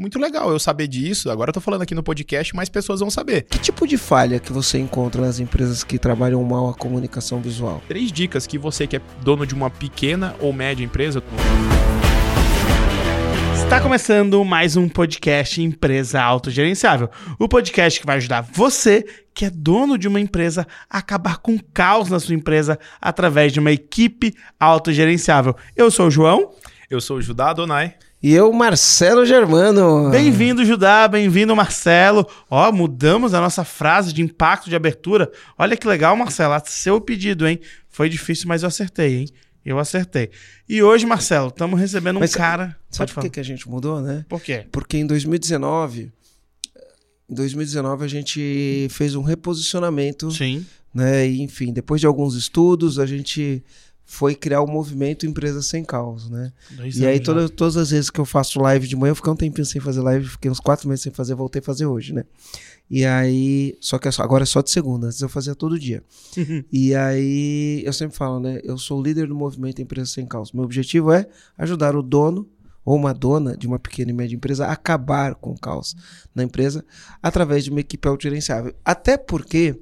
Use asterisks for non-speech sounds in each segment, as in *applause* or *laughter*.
muito legal eu saber disso. Agora eu tô falando aqui no podcast, mais pessoas vão saber. Que tipo de falha que você encontra nas empresas que trabalham mal a comunicação visual? Três dicas que você que é dono de uma pequena ou média empresa. Está começando mais um podcast Empresa Autogerenciável. O podcast que vai ajudar você, que é dono de uma empresa, a acabar com o caos na sua empresa através de uma equipe autogerenciável. Eu sou o João. Eu sou o Judá Donai. E eu, Marcelo Germano. Bem-vindo, Judá. Bem-vindo, Marcelo. Ó, mudamos a nossa frase de impacto de abertura. Olha que legal, Marcelo. Seu pedido, hein? Foi difícil, mas eu acertei, hein? Eu acertei. E hoje, Marcelo, estamos recebendo um Mas cara. Sabe por que, que a gente mudou, né? Por quê? Porque em 2019, em 2019 a gente fez um reposicionamento, Sim. né? E, enfim, depois de alguns estudos, a gente foi criar o movimento Empresa Sem Caos, né? Dois E aí, toda, todas as vezes que eu faço live de manhã, eu fiquei um tempinho sem fazer live, fiquei uns quatro meses sem fazer, voltei a fazer hoje, né? E aí, só que é agora é só de segunda, antes eu fazia todo dia. *laughs* e aí, eu sempre falo, né? Eu sou o líder do movimento Empresa Sem Caos. Meu objetivo é ajudar o dono ou uma dona de uma pequena e média empresa a acabar com o caos na empresa através de uma equipe autogerenciável. Até porque,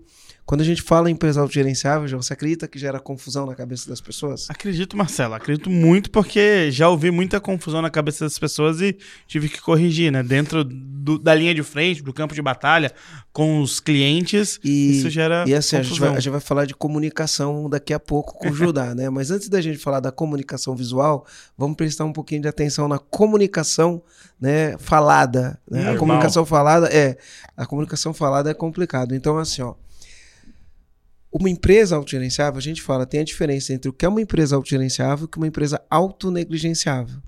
quando a gente fala em empresa autogerenciável, João, você acredita que gera confusão na cabeça das pessoas? Acredito, Marcelo. Acredito muito porque já ouvi muita confusão na cabeça das pessoas e tive que corrigir, né? Dentro do- da linha de frente, do campo de batalha, com os clientes, E, isso gera e assim, a gente, vai, confusão. a gente vai falar de comunicação daqui a pouco com o *laughs* Judá, né? Mas antes da gente falar da comunicação visual, vamos prestar um pouquinho de atenção na comunicação né, falada. Né? A Normal. comunicação falada é. A comunicação falada é complicado. Então, assim, ó. Uma empresa autogerenciável, a gente fala, tem a diferença entre o que é uma empresa autogerenciável e o que é uma empresa autonegligenciável.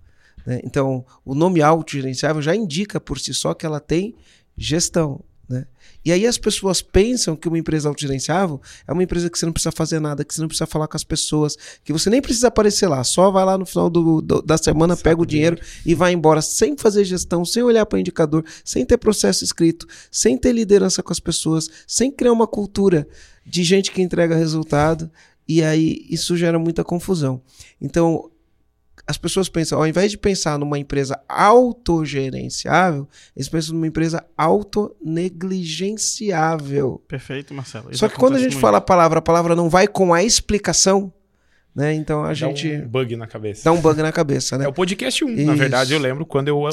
né? Então, o nome autogerenciável já indica por si só que ela tem gestão. Né? E aí as pessoas pensam que uma empresa autogerenciável é uma empresa que você não precisa fazer nada, que você não precisa falar com as pessoas, que você nem precisa aparecer lá, só vai lá no final do- do- da semana, pega o dinheiro e vai embora sem fazer gestão, sem olhar para o indicador, sem ter processo escrito, sem ter liderança com as pessoas, sem criar uma cultura de gente que entrega resultado. E aí isso gera muita confusão. Então, as pessoas pensam, ao invés de pensar numa empresa autogerenciável, eles pensam numa empresa autonegligenciável. Perfeito, Marcelo. Isso Só que quando a gente muito. fala a palavra, a palavra não vai com a explicação, né? Então a Dá gente um bug na cabeça. dá um bug na cabeça, né? É o podcast 1. Na Isso. verdade, eu lembro quando eu a-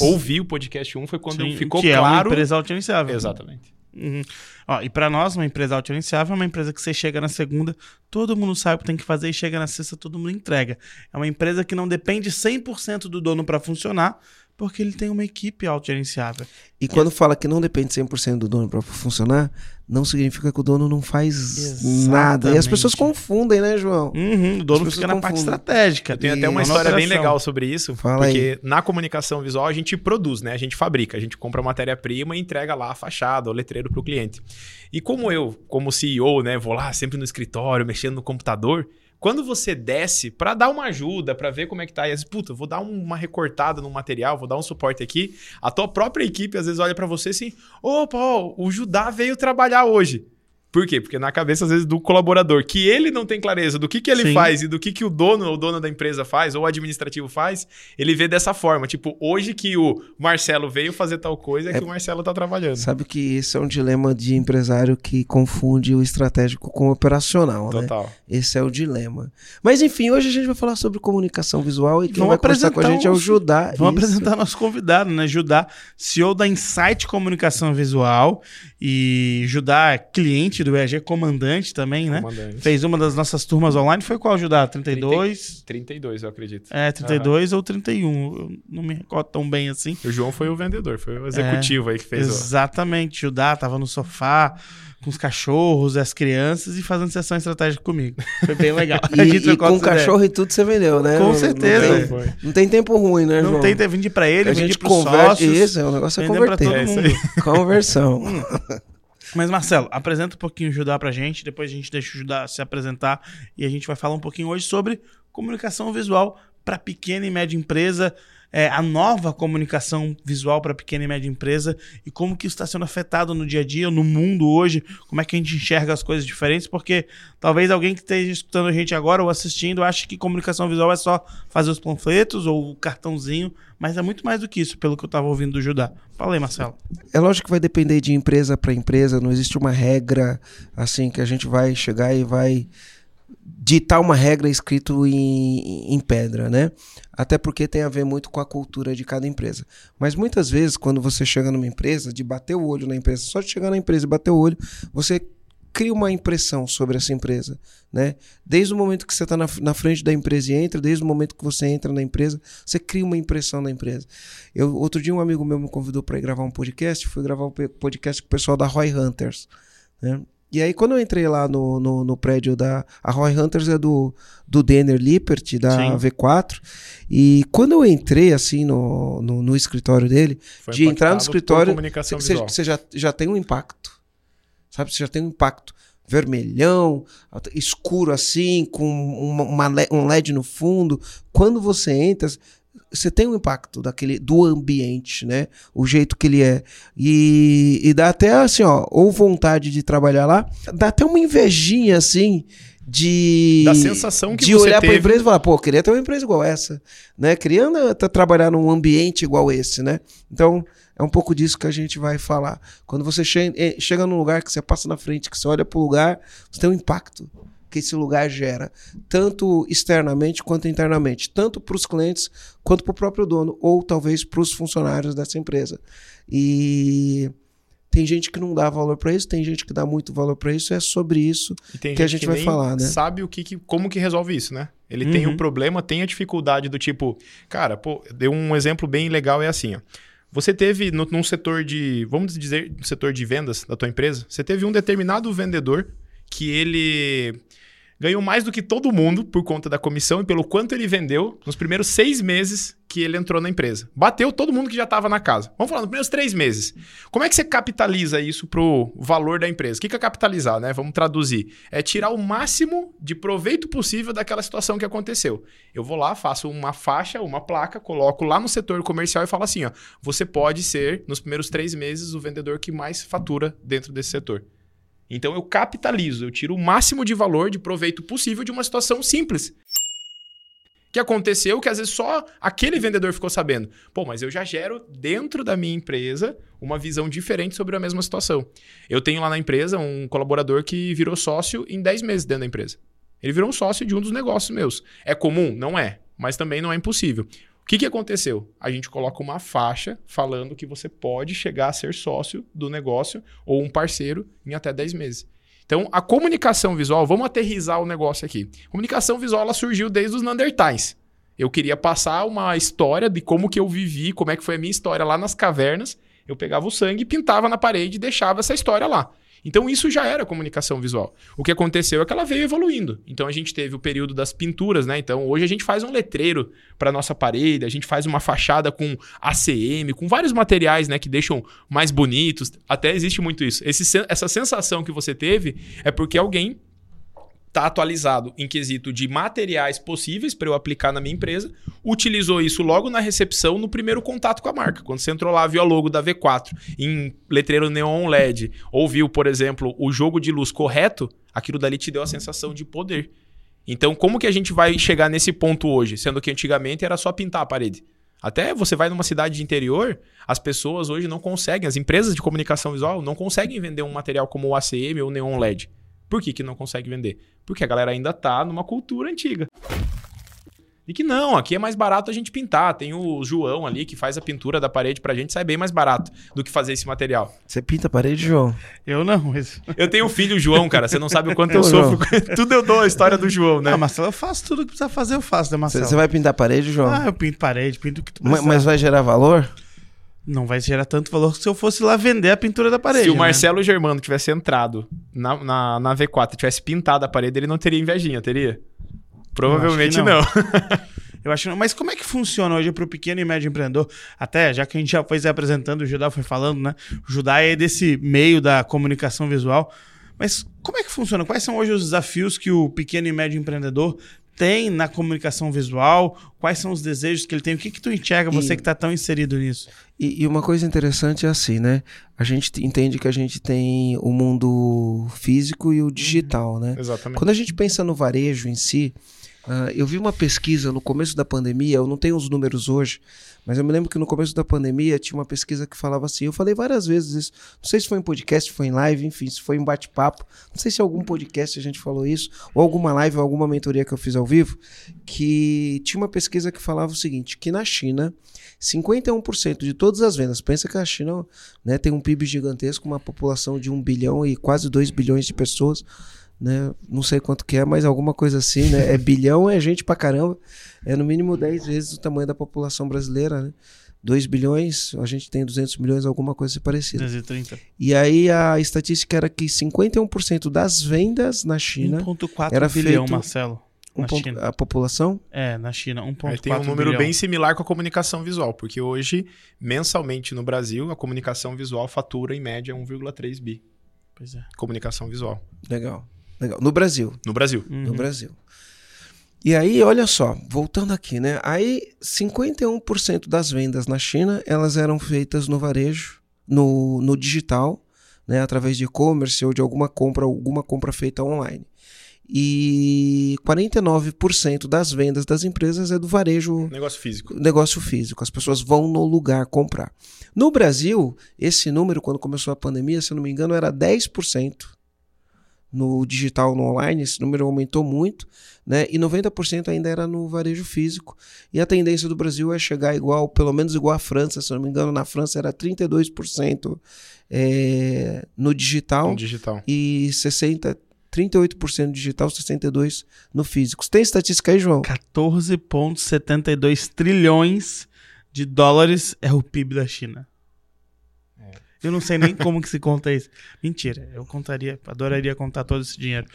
ouvi o podcast 1, foi quando Sim, ficou que é uma claro. empresa autogerenciável. Exatamente. Uhum. Ó, e pra nós, uma empresa autogerenciável é uma empresa que você chega na segunda, todo mundo sabe o que tem que fazer, e chega na sexta, todo mundo entrega. É uma empresa que não depende 100% do dono pra funcionar, porque ele tem uma equipe autogerenciável. E quando fala que não depende 100% do dono para funcionar, não significa que o dono não faz Exatamente. nada. E as pessoas confundem, né, João? Uhum, o dono fica na parte confundem. estratégica. Eu tenho até uma na história bem legal sobre isso, Fala porque na comunicação visual a gente produz, né? A gente fabrica, a gente compra matéria-prima e entrega lá a fachada, o letreiro para o cliente. E como eu, como CEO, né, vou lá sempre no escritório, mexendo no computador, quando você desce para dar uma ajuda, para ver como é que tá, e às vezes, puta, vou dar um- uma recortada no material, vou dar um suporte aqui, a tua própria equipe às vezes olha para você assim: "Ô, Paulo, o Judá veio trabalhar hoje". Por quê? Porque na cabeça, às vezes, do colaborador, que ele não tem clareza do que, que ele Sim. faz e do que, que o dono ou dona da empresa faz, ou o administrativo faz, ele vê dessa forma. Tipo, hoje que o Marcelo veio fazer tal coisa, é, que o Marcelo tá trabalhando. Sabe que esse é um dilema de empresário que confunde o estratégico com o operacional, né? Total. Esse é o dilema. Mas enfim, hoje a gente vai falar sobre comunicação visual e quem Vamos vai conversar com a gente é o Judá. Vamos Isso. apresentar nosso convidado, né? Judá, CEO da Insight Comunicação Visual. E Judá é cliente do EAG, comandante também, né? Comandante. Fez uma das nossas turmas online. Foi qual, Judá? 32? 32, eu acredito. É, 32 ou 31. Eu não me recordo tão bem assim. O João foi o vendedor, foi o executivo aí que fez o... Exatamente. Judá tava no sofá com os cachorros, as crianças e fazendo sessão estratégica comigo. Foi bem legal. *laughs* E, gente e com ideia. cachorro e tudo você vendeu, né? Com Não- certeza. Não É, tem, não tem tempo ruim, né, Não João? tem, vendi pra ele, a vendi gente pros converte sócios. isso, é, o negócio é vender pra converter. todo É. Conversão. Mas, Marcelo, apresenta um pouquinho o Judá pra gente, depois a gente deixa o Judá se apresentar e a gente vai falar um pouquinho hoje sobre comunicação visual para pequena e média empresa. É, a nova comunicação visual para pequena e média empresa e como que isso está sendo afetado no dia a dia, no mundo hoje, como é que a gente enxerga as coisas diferentes, porque talvez alguém que esteja escutando a gente agora ou assistindo ache que comunicação visual é só fazer os panfletos ou o cartãozinho, mas é muito mais do que isso, pelo que eu estava ouvindo do Judá. Fala aí, Marcelo. É lógico que vai depender de empresa para empresa, não existe uma regra assim que a gente vai chegar e vai ditar uma regra escrito em, em pedra, né? Até porque tem a ver muito com a cultura de cada empresa. Mas muitas vezes, quando você chega numa empresa, de bater o olho na empresa, só de chegar na empresa e bater o olho, você cria uma impressão sobre essa empresa, né? Desde o momento que você está na, na, frente da empresa e entra, desde o momento que você entra na empresa, você cria uma impressão da empresa. Eu, outro dia um amigo meu me convidou para gravar um podcast, fui gravar um podcast com o pessoal da Roy Hunters, né? E aí, quando eu entrei lá no, no, no, prédio da. A Roy Hunters é do, do Denner Lippert, da Sim. V4. E quando eu entrei, assim, no, no, no escritório dele, Foi de entrar no escritório, você já, já tem um impacto. Sabe? Você já tem um impacto. Vermelhão, escuro assim, com uma, uma, um LED no fundo. Quando você entra, você tem um impacto daquele do ambiente, né? O jeito que ele é. E, e dá até assim, ó, ou vontade de trabalhar lá, dá até uma invejinha assim de da sensação que de olhar para a empresa e falar, pô, queria ter uma empresa igual essa, né? Queria trabalhar num ambiente igual esse, né? Então, é um pouco disso que a gente vai falar. Quando você che eh, chega num lugar que você passa na frente, que você olha para o lugar, você tem um impacto que esse lugar gera, tanto externamente quanto internamente, tanto para os clientes quanto para o próprio dono, ou talvez para os funcionários dessa empresa. E tem gente que não dá valor para isso, tem gente que dá muito valor para isso, é sobre isso que a gente que vai falar, né? Sabe o que, que, como que resolve isso, né? Ele uhum. tem o um problema, tem a dificuldade do tipo, cara, pô, deu um exemplo bem legal é assim, ó. Você teve no, num setor de, vamos dizer, no setor de vendas da tua empresa, você teve um determinado vendedor que ele ganhou mais do que todo mundo por conta da comissão e pelo quanto ele vendeu nos primeiros seis meses que ele entrou na empresa. Bateu todo mundo que já estava na casa. Vamos falar, nos primeiros três meses. Como é que você capitaliza isso para o valor da empresa? O que é capitalizar, né? Vamos traduzir. É tirar o máximo de proveito possível daquela situação que aconteceu. Eu vou lá, faço uma faixa, uma placa, coloco lá no setor comercial e falo assim: ó, você pode ser, nos primeiros três meses, o vendedor que mais fatura dentro desse setor. Então eu capitalizo, eu tiro o máximo de valor, de proveito possível de uma situação simples. Que aconteceu que às vezes só aquele vendedor ficou sabendo. Pô, mas eu já gero dentro da minha empresa uma visão diferente sobre a mesma situação. Eu tenho lá na empresa um colaborador que virou sócio em 10 meses dentro da empresa. Ele virou um sócio de um dos negócios meus. É comum? Não é, mas também não é impossível. O que, que aconteceu? A gente coloca uma faixa falando que você pode chegar a ser sócio do negócio ou um parceiro em até 10 meses. Então, a comunicação visual, vamos aterrizar o negócio aqui. A comunicação visual ela surgiu desde os Neandertais. Eu queria passar uma história de como que eu vivi, como é que foi a minha história lá nas cavernas. Eu pegava o sangue, pintava na parede e deixava essa história lá. Então isso já era comunicação visual. O que aconteceu é que ela veio evoluindo. Então a gente teve o período das pinturas, né? Então hoje a gente faz um letreiro para nossa parede, a gente faz uma fachada com ACM, com vários materiais, né, que deixam mais bonitos. Até existe muito isso. Esse, essa sensação que você teve é porque alguém está atualizado em quesito de materiais possíveis para eu aplicar na minha empresa, utilizou isso logo na recepção, no primeiro contato com a marca. Quando você entrou lá, viu a logo da V4 em letreiro neon LED, ou viu, por exemplo, o jogo de luz correto, aquilo dali te deu a sensação de poder. Então, como que a gente vai chegar nesse ponto hoje? Sendo que antigamente era só pintar a parede. Até você vai numa cidade de interior, as pessoas hoje não conseguem, as empresas de comunicação visual não conseguem vender um material como o ACM ou o neon LED. Por que, que não consegue vender? Porque a galera ainda tá numa cultura antiga. E que não, aqui é mais barato a gente pintar. Tem o João ali que faz a pintura da parede pra gente, sai bem mais barato do que fazer esse material. Você pinta a parede, João? Eu não, mas... Eu tenho um filho, João, cara. Você não sabe o quanto eu, eu sofro. tudo eu dou a história do João, né? Ah, Marcelo, eu faço tudo que precisa fazer, eu faço, né, Marcelo? Você vai pintar a parede, João? Ah, eu pinto parede, pinto o que tu precisa. Mas, mas vai gerar valor? Não vai gerar tanto valor se eu fosse lá vender a pintura da parede. Se o né? Marcelo Germano tivesse entrado na, na, na V4 e tivesse pintado a parede, ele não teria invejinha, teria? Provavelmente eu não. não. *laughs* eu acho que não. Mas como é que funciona hoje para o pequeno e médio empreendedor? Até, já que a gente já foi se apresentando, o Judá foi falando, né? O Judá é desse meio da comunicação visual. Mas como é que funciona? Quais são hoje os desafios que o pequeno e médio empreendedor tem na comunicação visual? Quais são os desejos que ele tem? O que, que tu enxerga, você E- que está tão inserido nisso? E, e uma coisa interessante é assim, né? A gente entende que a gente tem o mundo físico e o digital, né? Exatamente. Quando a gente pensa no varejo em si, ah, eu vi uma pesquisa no começo da pandemia, eu não tenho os números hoje, mas eu me lembro que no começo da pandemia tinha uma pesquisa que falava assim, eu falei várias vezes isso, não sei se foi em podcast, foi em live, enfim, se foi em bate-papo, não sei se em algum podcast a gente falou isso, ou alguma live, ou alguma mentoria que eu fiz ao vivo, que tinha uma pesquisa que falava o seguinte, que na China, 51% de todas as vendas, pensa que a China né, tem um PIB gigantesco, uma população de 1 bilhão e quase 2 bilhões de pessoas, né? Não sei quanto que é, mas alguma coisa assim, né? É bilhão, é gente pra caramba. É no mínimo 10 vezes o tamanho da população brasileira, né? 2 bilhões, a gente tem 200 milhões, alguma coisa assim parecida. 230. E aí a estatística era que 51% das vendas na China, 1,4 era bilhão, feito- Marcelo. Um Na ponto- China. a população, É, na China, 1,4 Aí tem um número bilhão. bem similar com a comunicação visual, porque hoje, mensalmente no Brasil, a comunicação visual fatura em média 1,3 bi. Pois é. Comunicação visual. legal, legal. No Brasil, No Brasil. no Uhum. Brasil. E aí, olha só, voltando aqui, né? Aí 51% das vendas na China, elas eram feitas no varejo, no, no digital, né, através de e-commerce ou de alguma compra, alguma compra feita online. E 49% das vendas das empresas é do varejo Negócio físico. negócio físico. As pessoas vão no lugar comprar. No Brasil, esse número, quando começou a pandemia, se eu não me engano, era 10%. No digital, no online, esse número aumentou muito, né? E 90% ainda era no varejo físico. E a tendência do Brasil é chegar igual, pelo menos igual à França, se eu não me engano, na França era 32% é, no digital No digital. e 60, 38% no digital, 62% no físico. Você tem estatística aí, João? 14,72 trilhões de dólares é o PIB da China. Eu não sei nem como que se conta isso. Mentira, eu contaria, adoraria contar todo esse dinheiro.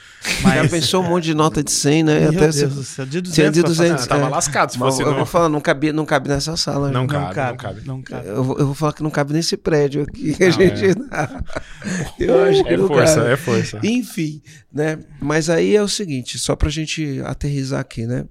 Mas, Já pensou um monte de nota de 100, né? Meu até Deus se- do céu, de 200, Tinha de pra fazer- 200. Ah, tava é. lascado se Mas fosse eu no... vou falar, não cabe, não cabe nessa sala. Não Não cabe, cabe, não cabe. não cabe. eu, vou, eu vou falar que não cabe nesse prédio aqui que a Não, gente. *laughs* eu acho que É não força, cabe. é força. Enfim, né? Mas aí é o seguinte, só pra gente aterrizar aqui, né?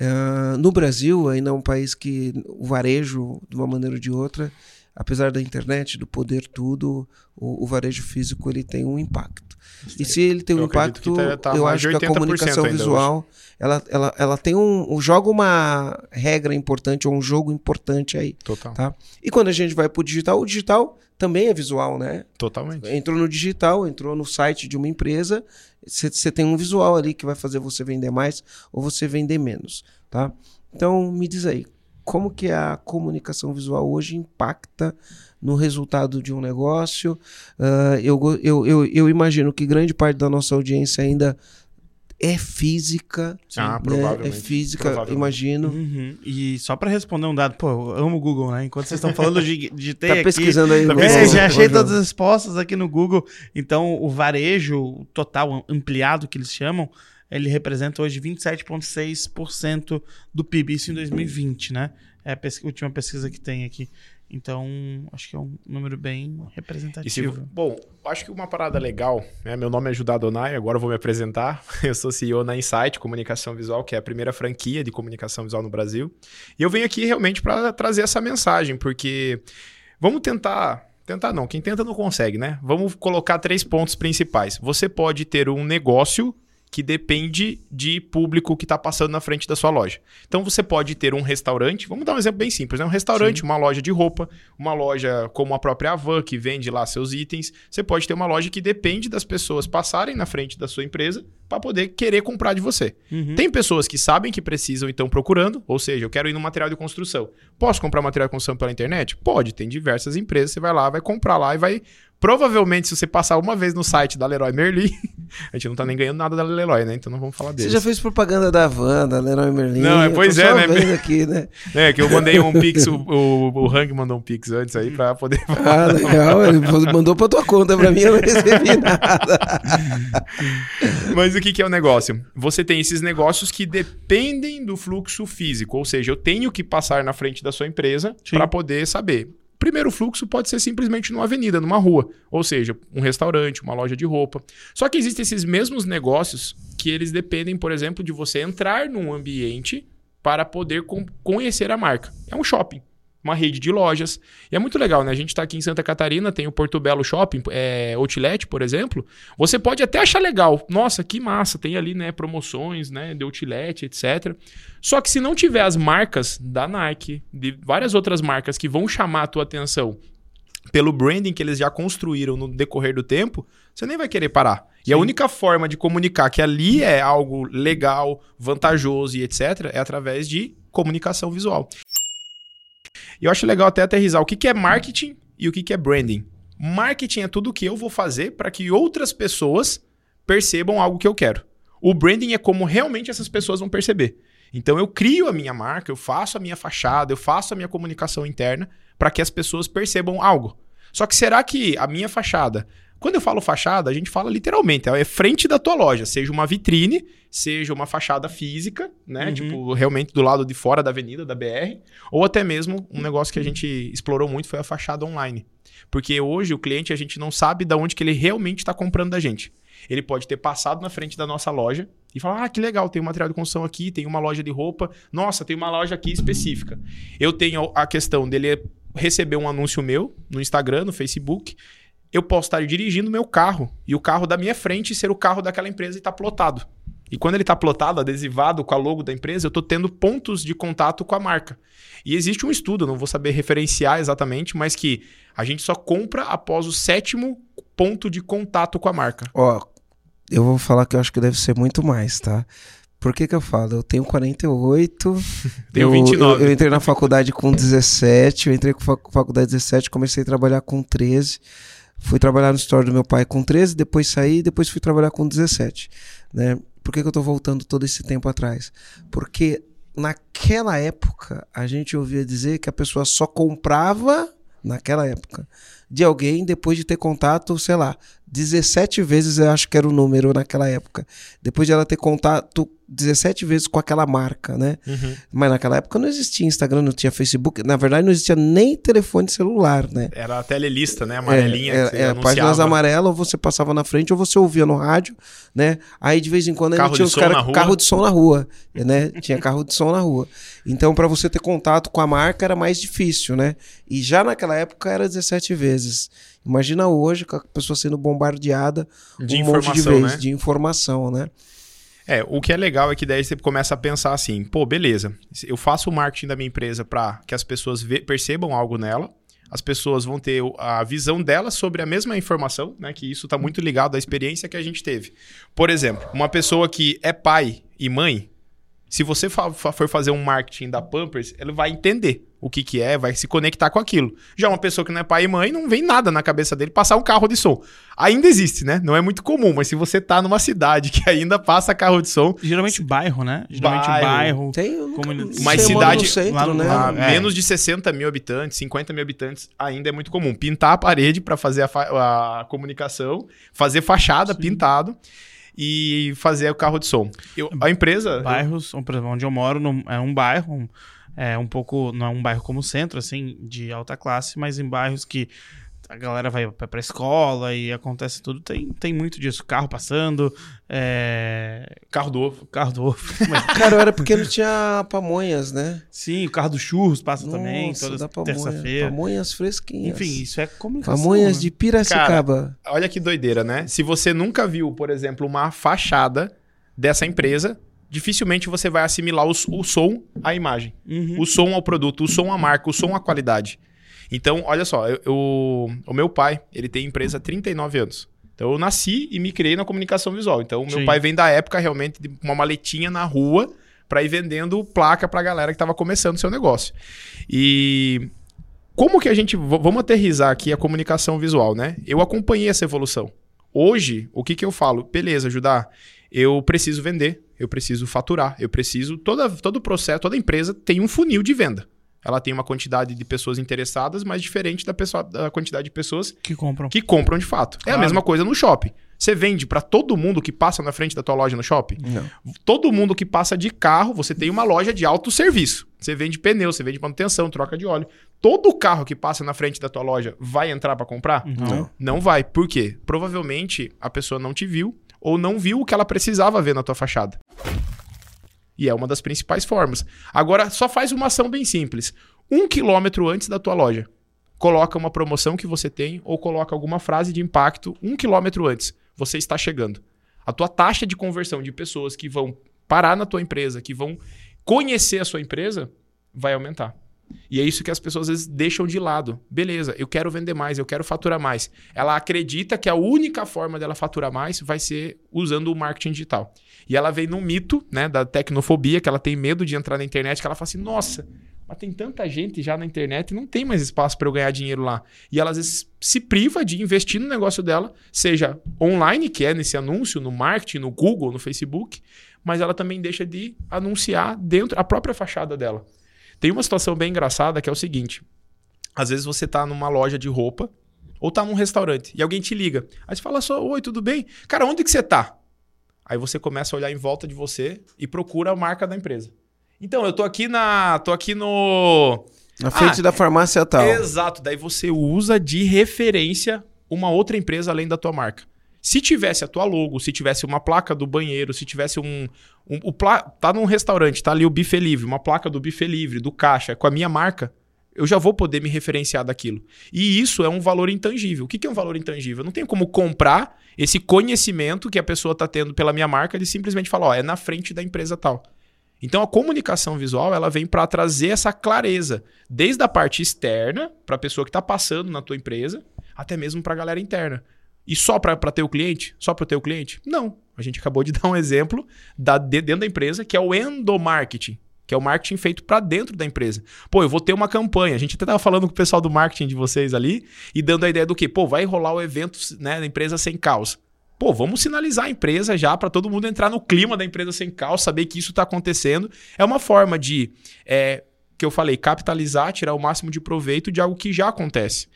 Ah, no Brasil, ainda é um país que o varejo, de uma maneira ou de outra, apesar da internet, do poder tudo, o, o varejo físico ele tem um impacto. E se ele tem um Eu que impacto, tá- tá eu acho que a 80% comunicação visual, ela, ela, ela tem um, joga uma regra importante ou um jogo importante aí. Total. Tá. E quando a gente vai pro digital, o digital também é visual, né? Totalmente. Entrou no digital, entrou no site de uma empresa, você tem um visual ali que vai fazer você vender mais ou você vender menos, tá? Então, me diz aí, como que a comunicação visual hoje impacta no resultado de um negócio? Ah, eu, eu, eu, eu imagino que grande parte da nossa audiência ainda é física, Ah, né? É provavelmente. física, imagino. Uhum. E só pra responder um dado, pô, eu amo o Google, né? Enquanto vocês estão falando, eu dig- *laughs* digitei Tá aqui. pesquisando aí. Tá o- pesquisando. É, o- já achei o- todas as respostas aqui no Google. Então, o varejo total ampliado que eles chamam, ele representa hoje 27,6% do PIB, isso em 2020, né? É a pesqui- última pesquisa que tem aqui. Então, acho que é um número bem E se, representativo. bom, acho que uma parada legal, né? Meu nome é Judá Donai, agora eu vou me apresentar. *laughs* Eu sou CEO na Insight Comunicação Visual, que é a primeira franquia de comunicação visual no Brasil. E eu venho aqui realmente para trazer essa mensagem, porque vamos tentar. Tentar não, quem tenta não consegue, né? Vamos colocar três pontos principais. Você pode ter um negócio que depende de público que está passando na frente da sua loja. Então você pode ter um restaurante, vamos dar um exemplo bem simples, né? Um restaurante, uma loja de roupa, uma loja como a própria Avan, que vende lá seus itens. Você pode ter uma loja que depende das pessoas passarem na frente da sua empresa para poder querer comprar de você. Uhum. Tem pessoas que sabem que precisam e estão procurando, ou seja, eu quero ir no material de construção. Posso comprar material de construção pela internet? Pode, tem diversas empresas, você vai lá, vai comprar lá e vai. Provavelmente, se você passar uma vez no site da Leroy Merlin, *laughs* a gente não tá nem ganhando nada da Leroy, né? Então não vamos falar Você deles. já fez propaganda da Van, da Leroy Merlin? Não, é- pois é, né? aqui, né? *laughs* É, que eu mandei um pix, o, o, o Hang mandou um pix antes aí pra poder. Ah, legal. Ele mandou pra tua conta, pra mim eu não recebi nada. *laughs* Mas o que, que é o negócio? Você tem esses negócios que dependem do fluxo físico, ou seja, eu tenho que passar na frente da sua empresa para poder saber. Primeiro fluxo pode ser simplesmente numa avenida, numa rua, ou seja, um restaurante, uma loja de roupa. Só que existem esses mesmos negócios que eles dependem, por exemplo, de você entrar num ambiente para poder conhecer a marca. É um shopping uma rede de lojas. E é muito legal, né? A gente está aqui em Santa Catarina, tem o Porto Belo Shopping, é, Outlet, por exemplo. Você pode até achar legal. Nossa, que massa, tem ali, né, promoções, né, de Outlet, etc. Só que se não tiver as marcas da Nike, de várias outras marcas que vão chamar a tua atenção pelo branding que eles já construíram no decorrer do tempo, você nem vai querer parar. Sim. E a única forma de comunicar que ali é algo legal, vantajoso e etc., é através de comunicação visual. E eu acho legal até aterrizar o que, que é marketing e o que, que é branding. Marketing é tudo o que eu vou fazer para que outras pessoas percebam algo que eu quero. O branding é como realmente essas pessoas vão perceber. Então eu crio a minha marca, eu faço a minha fachada, eu faço a minha comunicação interna para que as pessoas percebam algo. Só que será que a minha fachada quando eu falo fachada, a gente fala literalmente, é frente da tua loja, seja uma vitrine, seja uma fachada física, né? Uhum. Tipo, realmente do lado de fora da avenida, da BR, ou até mesmo um negócio que a gente explorou muito foi a fachada online. Porque hoje o cliente a gente não sabe de onde que ele realmente está comprando da gente. Ele pode ter passado na frente da nossa loja e falar: Ah, que legal, tem um material de construção aqui, tem uma loja de roupa. Nossa, tem uma loja aqui específica. Eu tenho a questão dele receber um anúncio meu no Instagram, no Facebook eu posso estar dirigindo meu carro e o carro da minha frente ser o carro daquela empresa e estar tá plotado. E quando ele está plotado, adesivado com a logo da empresa, eu estou tendo pontos de contato com a marca. E existe um estudo, não vou saber referenciar exatamente, mas que a gente só compra após o sétimo ponto de contato com a marca. Ó, eu vou falar que eu acho que deve ser muito mais, tá? Por que, que eu falo? Eu tenho 48. *laughs* tenho 29. Eu, eu entrei na faculdade com 17, eu entrei com faculdade 17, comecei a trabalhar com 13. Fui trabalhar no store do meu pai com 13, depois saí, depois fui trabalhar com 17. Né? Por que, que eu estou voltando todo esse tempo atrás? Porque naquela época a gente ouvia dizer que a pessoa só comprava naquela época de alguém depois de ter contato, sei lá, 17 vezes eu acho que era o número naquela época. Depois de ela ter contato 17 vezes com aquela marca, né? Uhum. Mas naquela época não existia Instagram, não tinha Facebook. Na verdade, não existia nem telefone celular, né? Era a telelista, né? Amarelinha. É, é, páginas amarelas, ou você passava na frente, ou você ouvia no rádio, né? Aí de vez em quando ainda tinha os caras carro de som na rua, né? tinha carro de som na rua. Então, para você ter contato com a marca era mais difícil, né? E já naquela época era 17 vezes. Imagina hoje com a pessoa sendo bombardeada de um informação, monte de vezes né? de informação, né? É, o que é legal é que daí você começa a pensar assim, pô, beleza, eu faço o marketing da minha empresa para que as pessoas percebam algo nela, as pessoas vão ter a visão delas sobre a mesma informação, né? Que isso está muito ligado à experiência que a gente teve. Por exemplo, uma pessoa que é pai e mãe, se você for fazer um marketing da Pampers, ele vai entender o que, que é, vai se conectar com aquilo. Já uma pessoa que não é pai e mãe, não vem nada na cabeça dele passar um carro de som. Ainda existe, né? Não é muito comum, mas se você tá numa cidade que ainda passa carro de som. Geralmente bairro, né? Geralmente bairro. bairro tem comunidade. Mas cidade. Centro, lá, né? lá, é. Menos de 60 mil habitantes, 50 mil habitantes, ainda é muito comum. Pintar a parede para fazer a, a, comunicação, fazer fachada Sim. pintado e fazer o carro de som. Eu, a empresa. Bairros, eu... onde eu moro, no, é um bairro. Um, é um pouco, não é um bairro como o centro, assim, de alta classe, mas em bairros que a galera vai pra escola e acontece tudo, tem, tem muito disso. Carro passando, é... Carro do ovo. Carro do ovo. *laughs* Mas... Cara, era porque não tinha pamonhas, né? Sim, o carro do churros passa Nossa, também, toda terça-feira. Pamonhas fresquinhas. Enfim, isso é comunicação. Pamonhas né? de Piracicaba. Cara, olha que doideira, né? Se você nunca viu, por exemplo, uma fachada dessa empresa, dificilmente você vai assimilar o, o som à imagem, uhum. o som ao produto, o som à marca, o som à qualidade. Então, olha só, eu, eu, o meu pai, ele tem empresa há 39 anos. Então, eu nasci e me criei na comunicação visual. Então, o meu pai vem da época realmente de uma maletinha na rua para ir vendendo placa para a galera que estava começando o seu negócio. E como que a gente. Vamos aterrizar aqui a comunicação visual, né? Eu acompanhei essa evolução. Hoje, o que, que eu falo? Beleza, ajudar. Eu preciso vender, eu preciso faturar, eu preciso. Toda, todo processo, toda empresa tem um funil de venda. Ela tem uma quantidade de pessoas interessadas, mas diferente da, pessoa, da quantidade de pessoas Que compram. que compram de fato. É a Claro. mesma coisa no shopping. Você vende para todo mundo que passa na frente da tua loja no shopping? Não. Todo mundo que passa de carro, você tem uma loja de autosserviço. Você vende pneu, você vende manutenção, troca de óleo. Todo carro que passa na frente da tua loja vai entrar para comprar? Não. Não vai. Por quê? Provavelmente a pessoa não te viu ou não viu o que ela precisava ver na tua fachada. E é uma das principais formas. Agora, só faz uma ação bem simples. Um quilômetro antes da tua loja, coloca uma promoção que você tem ou coloca alguma frase de impacto um quilômetro antes. Você está chegando. A tua taxa de conversão de pessoas que vão parar na tua empresa, que vão conhecer a sua empresa, vai aumentar. E é isso que as pessoas às vezes deixam de lado. Beleza, eu quero vender mais, eu quero faturar mais. Ela acredita que a única forma dela faturar mais vai ser usando o marketing digital. E ela vem num mito, né, da tecnofobia, que ela tem medo de entrar na internet, que ela fala assim: "Nossa, mas tem tanta gente já na internet, não tem mais espaço para eu ganhar dinheiro lá". E ela às vezes se priva de investir no negócio dela, seja online, que é nesse anúncio, no marketing, no Google, no Facebook, mas ela também deixa de anunciar dentro a própria fachada dela. Tem uma situação bem engraçada que é o seguinte: às vezes você tá numa loja de roupa ou tá num restaurante e alguém te liga. Aí você fala só: "Oi, tudo bem? Cara, onde que você tá?" Aí você começa a olhar em volta de você e procura a marca da empresa. Então, eu tô aqui na, tô aqui no Na frente Ah, da farmácia tal. Exato, daí você usa de referência uma outra empresa além da tua marca. Se tivesse a tua logo, se tivesse uma placa do banheiro, se tivesse um. um o pla... Tá num restaurante, tá ali o buffet livre, uma placa do buffet livre, do caixa, com a minha marca, eu já vou poder me referenciar daquilo. E isso é um valor intangível. O que é um valor intangível? Eu não tenho como comprar esse conhecimento que a pessoa está tendo pela minha marca de simplesmente falar, ó, é na frente da empresa tal. Então a comunicação visual ela vem para trazer essa clareza, desde a parte externa para a pessoa que está passando na tua empresa, até mesmo para a galera interna. E só para ter o cliente? Só para ter o cliente? Não. A gente acabou de *laughs* dar um exemplo da, de, dentro da empresa que é o endomarketing, que é o marketing feito para dentro da empresa. Pô, eu vou ter uma campanha. A gente até estava falando com o pessoal do marketing de vocês ali e dando a ideia do que, pô, vai rolar o evento né, da empresa sem caos. Pô, vamos sinalizar a empresa já para todo mundo entrar no clima da empresa sem caos, saber que isso está acontecendo. É uma forma de, é, que eu falei, capitalizar, tirar o máximo de proveito de algo que já acontece.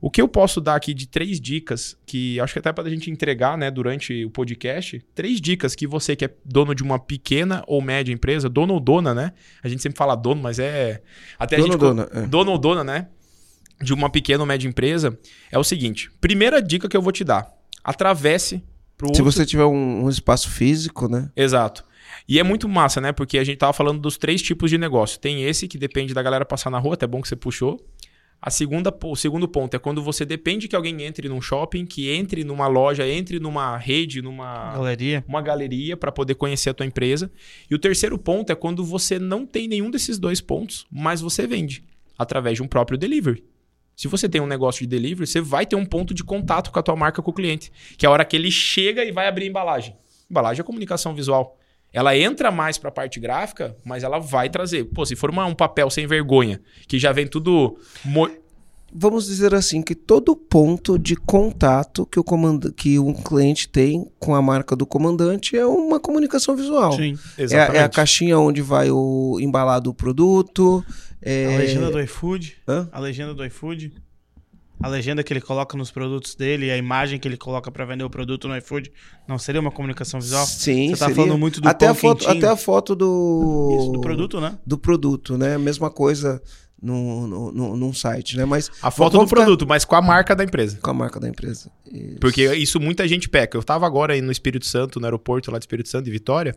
O que eu posso dar aqui de três dicas, que acho que até para a gente entregar né, durante o podcast, três dicas que você que é dono de uma pequena ou média empresa, dono ou dona, né? A gente sempre fala dono, mas é. Até a Dono gente ou dona, é. dono ou dona, né? De uma pequena ou média empresa, é o seguinte: primeira dica que eu vou te dar: atravesse pro Se outro você tiver um, um espaço físico, né? Exato. E é muito massa, né? Porque a gente tava falando dos três tipos de negócio. Tem esse que depende da galera passar na rua, até bom que você puxou. A segunda, o segundo ponto é quando você depende que alguém entre num shopping, que entre numa loja, entre numa rede, numa Galeria. uma galeria para poder conhecer a tua empresa. E o terceiro ponto é quando você não tem nenhum desses dois pontos, mas você vende através de um próprio delivery. Se você tem um negócio de delivery, você vai ter um ponto de contato com a tua marca com o cliente, que é a hora que ele chega e vai abrir a embalagem. Embalagem é comunicação visual. Ela entra mais para a parte gráfica, mas ela vai trazer. Pô, se for uma- um papel sem vergonha, que já vem tudo mo- Vamos dizer assim que todo ponto de contato que o, comanda que um cliente tem com a marca do comandante é uma comunicação visual. Sim. É, a- é a caixinha onde vai o embalado o produto. É... A legenda do iFood. Hã? A legenda do iFood. A legenda que ele coloca nos produtos dele, a imagem que ele coloca pra vender o produto no iFood, não seria uma comunicação visual? Sim, Você tá seria. falando muito do até pão a foto, quentinho. até a foto do Isso, do produto, né? do produto, né? Mesma coisa no, no, no- num site, né? Mas A foto do ficar produto, mas com a marca da empresa. com a marca da empresa. Isso. Porque isso muita gente peca. Eu tava agora aí no Espírito Santo, no aeroporto lá do Espírito Santo, de Vitória,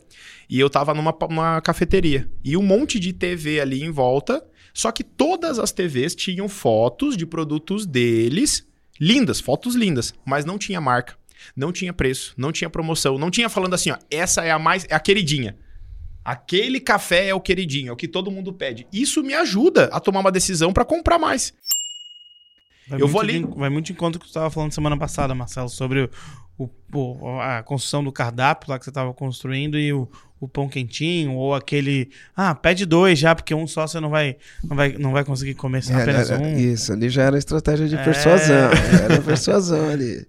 e eu tava numa, numa cafeteria. E um monte de TV ali em volta, só que todas as TVs tinham fotos de produtos deles, lindas, fotos lindas, mas não tinha marca, não tinha preço, não tinha promoção, não tinha falando assim, ó, essa é a mais, é a queridinha. Aquele café é o queridinho, é o que todo mundo pede. Isso me ajuda a tomar uma decisão para comprar mais. Vai Eu muito vou ali- de- vai muito com o que você estava falando semana passada, Marcelo, sobre o- o- a construção do cardápio lá que você estava construindo e o, o pão quentinho, ou aquele. Ah, pede dois já, porque um só você não vai, não vai, não vai conseguir comer É, apenas era- um. Isso, ali já era estratégia de É. persuasão. já Era persuasão ali.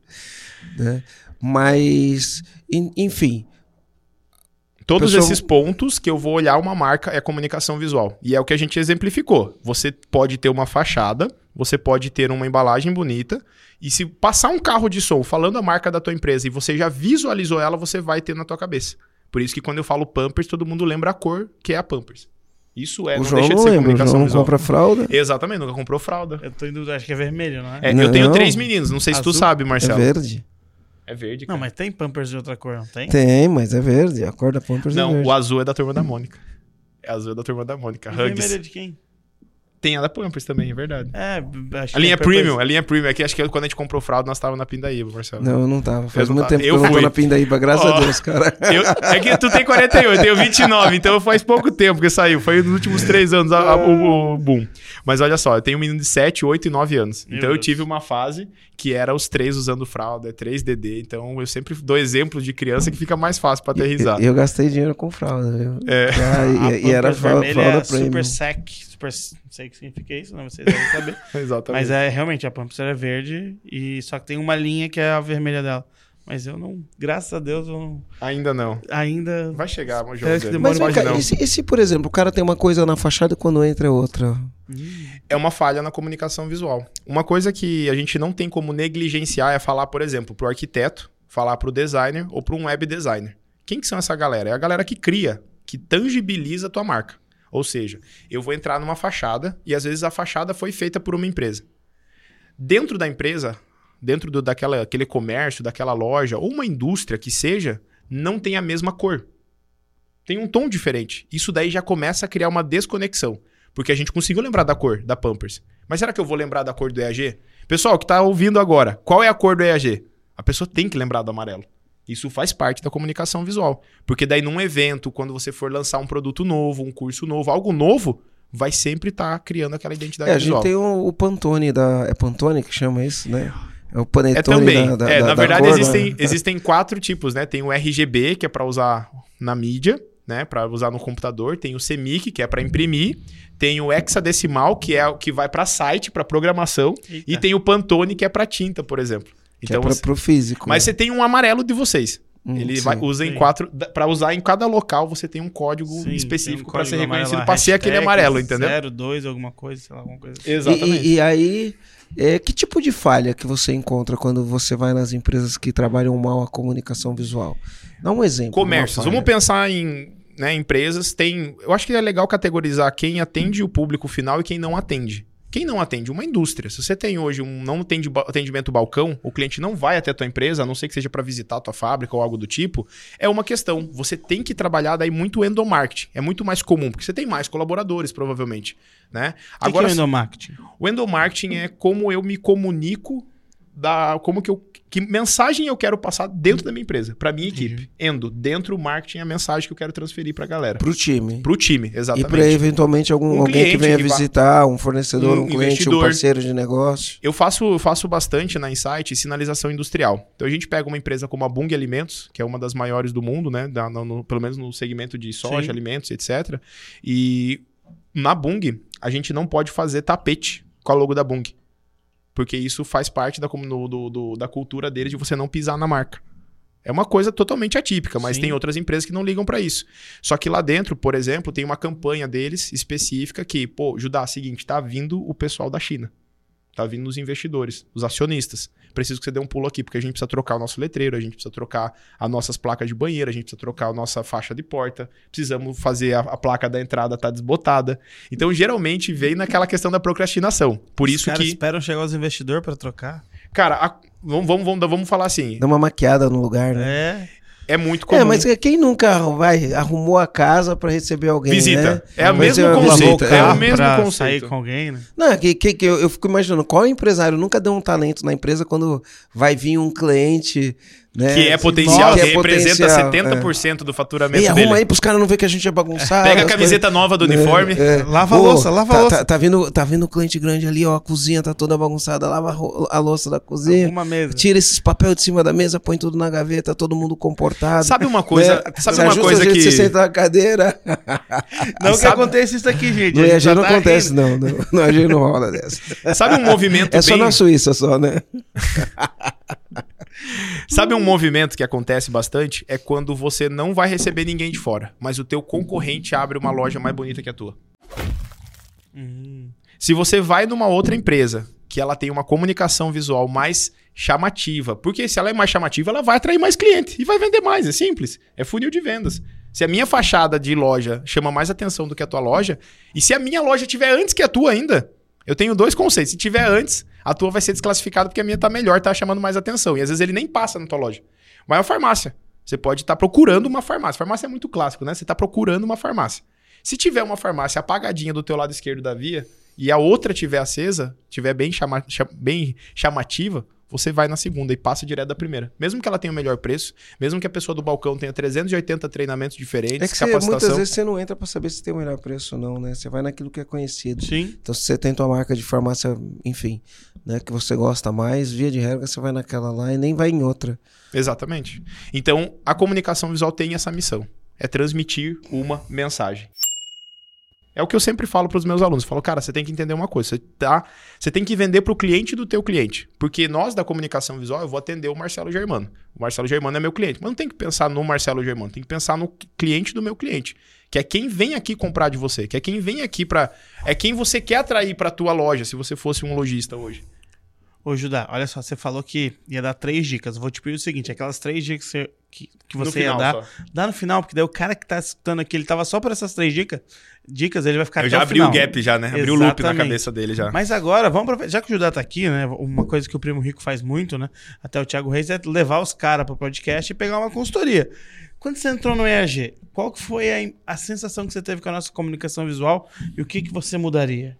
né? Mas, en- enfim, Todos Pessoal- esses pontos que eu vou olhar uma marca é comunicação visual. E é o que a gente exemplificou. Você pode ter uma fachada, você pode ter uma embalagem bonita, e se passar um carro de som falando a marca da tua empresa e você já visualizou ela, você vai ter na tua cabeça. Por isso que quando eu falo Pampers, todo mundo lembra a cor que é a Pampers. Isso é, o não João deixa de não ser lembra, o comunicação João visual. compra fralda. Exatamente, nunca comprou fralda. Eu tô indo, acho que é vermelho, não é? É, Não. eu tenho três meninos, não sei se tu Azul? sabe, É Marcelo. verde. É verde, Não, cara. mas tem Pampers de outra cor, não tem? Tem, mas é verde. A cor da Pampers é Não, verde. o azul é da turma da Mônica. É azul é da turma da Mônica. E Hugs. vermelho é de quem? Tem a da Pampers também, é verdade. É, acho A linha que é Pampers- premium, a linha premium. Aqui acho que quando a gente comprou fralda, nós tava na Pindaíba, Marcelo. Não, eu não tava. Faz Eu muito tava. tempo que Eu eu não tô fui. na Pindaíba, graças Ó. a Deus, cara. *laughs* Eu- é que tu tem 48, eu tenho 29, então faz pouco tempo que saiu. Foi nos últimos três anos a- a- o, o boom. Mas olha só, eu tenho um menino de 7, 8 e 9 anos. Meu então eu Deus. tive uma fase que era os três usando fralda, é 3DD. Então eu sempre dou exemplos de criança que fica mais fácil pra aterrizar. Eu, eu gastei dinheiro com fralda, viu? É. Ah, A e, e era fralda, vermelha fralda é premium. Super Sec. Super, não sei o que significa isso, não, vocês devem saber. *laughs* Exatamente. Mas é realmente a Pampers é verde e só que tem uma linha que é a vermelha dela. Mas eu não, graças a Deus, eu não- Ainda não. ainda Vai chegar, que Mas vem pode cá, não. e se, e se, por exemplo, o cara tem uma coisa na fachada e quando entra é outra? é uma falha na comunicação visual. Uma coisa que a gente não tem como negligenciar é falar, por exemplo, pro arquiteto, falar pro designer ou pro um web designer. Quem que são essa galera? É a galera que cria, que tangibiliza a tua marca. Ou seja, eu vou entrar numa fachada e às vezes a fachada foi feita por uma empresa. Dentro da empresa, dentro do, daquela, aquele comércio, daquela loja ou uma indústria que seja, não tem a mesma cor. Tem um tom diferente. Isso daí já começa a criar uma desconexão. Porque a gente conseguiu lembrar da cor da Pampers. Mas será que eu vou lembrar da cor do EAG? Pessoal que tá ouvindo agora, qual é a cor do EAG? A pessoa tem que lembrar do amarelo. Isso faz parte da comunicação visual. Porque daí num evento, quando você for lançar um produto novo, um curso novo, algo novo, vai sempre estar criando aquela identidade É, a visual. gente tem o, o Pantone da. É Pantone que chama isso, né? É o Panetone É também. da, da, é, da- na da verdade, cor, existem, né? existem quatro tipos, né? Tem o RGB, que é para usar na mídia, né? Para usar no computador. Tem o CMYK, que é para imprimir. Tem o hexadecimal, que é o que vai para site, para programação. E tem o Pantone, que é para tinta, por exemplo. Que Então, é pra, você- pro físico. mas você tem um amarelo de vocês. Hum, Ele sim. vai, usa em quatro. Para usar em cada local, você tem um código Sim, tem um específico para ser reconhecido, para ser aquele amarelo, entendeu? 02, alguma coisa, sei lá, alguma coisa. assim. E- E, e aí, é, que tipo de falha que você encontra quando você vai nas empresas que trabalham mal a comunicação visual? Dá um exemplo. Comércios. Vamos pensar em né, empresas. Tem. Eu acho que é legal categorizar quem atende o público final e quem não atende. Quem não atende? Uma indústria. Se você tem hoje um não atende ba- atendimento balcão, o cliente não vai até a tua empresa, a não ser que seja para visitar a tua fábrica ou algo do tipo, é uma questão. Você tem que trabalhar daí muito endomarketing. É muito mais comum, porque você tem mais colaboradores, provavelmente. Né? O que que é o endomarketing? O endomarketing é como eu me comunico da como que eu que mensagem eu quero passar dentro da minha empresa, para minha equipe. Endo, dentro do marketing a mensagem que eu quero transferir pra galera. Pro time. Pro time, E exatamente. para eventualmente algum Um alguém que venha que visitar, um fornecedor, Um um, cliente, um investidor. parceiro de negócio. Eu faço, faço bastante na Insight sinalização industrial. Então a gente pega uma empresa como a Bung Alimentos, que é uma das maiores do mundo, né? Da- no- pelo menos no segmento de soja, Sim. alimentos, etc. E na Bung, a gente não pode fazer tapete com a logo da Bung. Porque isso faz parte da, no- do- do- da cultura deles de você não pisar na marca. É uma coisa totalmente atípica, mas Sim. tem outras empresas que não ligam pra isso. Só que lá dentro, por exemplo, tem uma campanha deles específica que, pô, Judá, seguinte, tá vindo o pessoal da China. Tá vindo os investidores, os acionistas. Preciso que você dê um pulo aqui, porque a gente precisa trocar o nosso letreiro, a gente precisa trocar as nossas placas de banheiro, a gente precisa trocar a nossa faixa de porta, precisamos fazer a, a placa da entrada tá desbotada. Então, geralmente, vem naquela questão da procrastinação. Por Os isso que, esperam chegar os investidores pra trocar. cara, a- vamos, vamos, vamos, vamos falar assim, Dá uma maquiada no lugar, né? É. é muito comum. É, mas quem nunca vai, arrumou a casa para receber alguém, Visita. né? É o mesmo é conceito. visita, É é. o mesmo pra conceito. sair com alguém, né? Não, que, que, que eu, eu fico imaginando, qual empresário nunca deu um talento na empresa quando vai vir um cliente, né? Que é potencial, que que é representa potencial, 70% do faturamento dele. arruma aí pros caras não ver que a gente é bagunçado. Pega a camiseta nova do coisas- uniforme. É, é. Lava a Ô, louça, lava a tá, louça. Tá, tá vindo, tá vindo cliente grande ali, ó, a cozinha tá toda bagunçada, lava a a louça da cozinha. Uma mesa. Tira esses papéis de cima da mesa, põe tudo na gaveta, todo mundo comportado. Sabe uma coisa, né? sabe Você uma coisa a gente que Você senta na cadeira. Não que Sabe- aconteça isso aqui, gente. No A gente EAG só não tá acontece, rindo. não. No, no EAG não rola dessa. sabe um movimento É só bem na Suíça, só, né? *laughs* Sabe um movimento que acontece bastante? É quando você não vai receber ninguém de fora, mas o teu concorrente abre uma loja mais bonita que a tua. Hum. Se você vai numa outra empresa que ela tem uma comunicação visual mais chamativa, porque se ela é mais chamativa, ela vai atrair mais cliente e vai vender mais, é simples. É funil de vendas. Se a minha fachada de loja chama mais atenção do que a tua loja, e se a minha loja tiver antes que a tua ainda, eu tenho dois conceitos. Se tiver antes, a tua vai ser desclassificada porque a minha tá melhor, tá chamando mais atenção. E às vezes ele nem passa na tua loja. Vai à farmácia. Você pode estar procurando uma farmácia. Farmácia é muito clássico, né? Você está procurando uma farmácia. Se tiver uma farmácia apagadinha do teu lado esquerdo da via e a outra tiver acesa, tiver bem, chama, cha- bem chamativa, você vai na segunda e passa direto da primeira. Mesmo que ela tenha o melhor preço, mesmo que a pessoa do balcão tenha 380 treinamentos diferentes, É que você, muitas capacitação. vezes você não entra pra saber se tem o melhor preço ou não, né? Você vai naquilo que é conhecido. Sim. Então, se você tem tua marca de farmácia, enfim, né, que você gosta mais, via de regra, você vai naquela lá e nem vai em outra. Exatamente. Então, a comunicação visual tem essa missão: é transmitir uma mensagem. É o que eu sempre falo para os meus alunos. Eu falo, cara, você tem que entender uma coisa. Você, tá, você tem que vender para o cliente do teu cliente. Porque nós, da comunicação visual, eu vou atender o Marcelo Germano. O Marcelo Germano é meu cliente. Mas não tem que pensar no Marcelo Germano. Tem que pensar no cliente do meu cliente. Que é quem vem aqui comprar de você. Que é quem vem aqui para... É quem você quer atrair para tua loja, se você fosse um lojista hoje. Ô, Judá, olha só, você falou que ia dar três dicas. Eu vou te pedir o seguinte: aquelas três dicas que você, que, que No você ia final dar, só. dá no final, porque daí o cara que tá escutando aqui, ele tava só por essas três dicas, dicas, ele vai ficar Eu já o abri final. o gap já, né? Abri o loop na Exatamente. cabeça dele já. Mas agora, vamos já que o Judá tá aqui, né? Uma coisa que o Primo Rico faz muito, né? Até o Thiago Reis é levar os caras pro podcast e pegar uma consultoria. Quando você entrou no EAG, qual que foi a, a sensação que você teve com a nossa comunicação visual e o que, que você mudaria?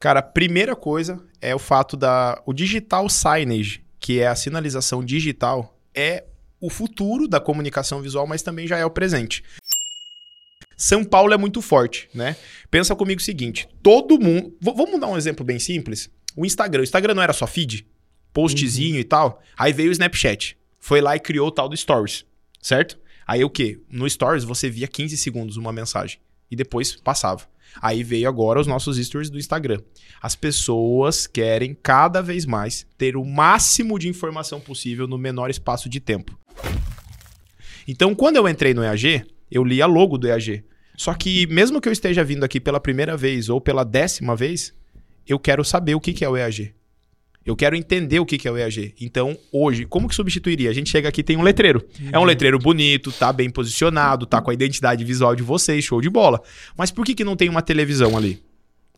Cara, a primeira coisa é o fato da. O digital signage, que é a sinalização digital, é o futuro da comunicação visual, mas também já é o presente. São Paulo é muito forte, né? Pensa comigo o seguinte: todo mundo. V- vamos dar um exemplo bem simples? O Instagram. O Instagram não era só feed? Postzinho e tal. Aí veio o Snapchat. Foi lá e criou o tal do Stories, certo? Aí o quê? No Stories você via 15 segundos uma mensagem e depois passava. Aí veio agora os nossos stories do Instagram. As pessoas querem cada vez mais ter o máximo de informação possível no menor espaço de tempo. Então, quando eu entrei no EAG, eu li a logo do EAG. Só que, mesmo que eu esteja vindo aqui pela primeira vez ou pela décima vez, eu quero saber o que é o EAG. Eu quero entender o que que é o EAG. Então, hoje, como que substituiria? A gente chega aqui e tem um letreiro. É um letreiro bonito, tá bem posicionado, tá com a identidade visual de vocês, show de bola. Mas por que, que não tem uma televisão ali?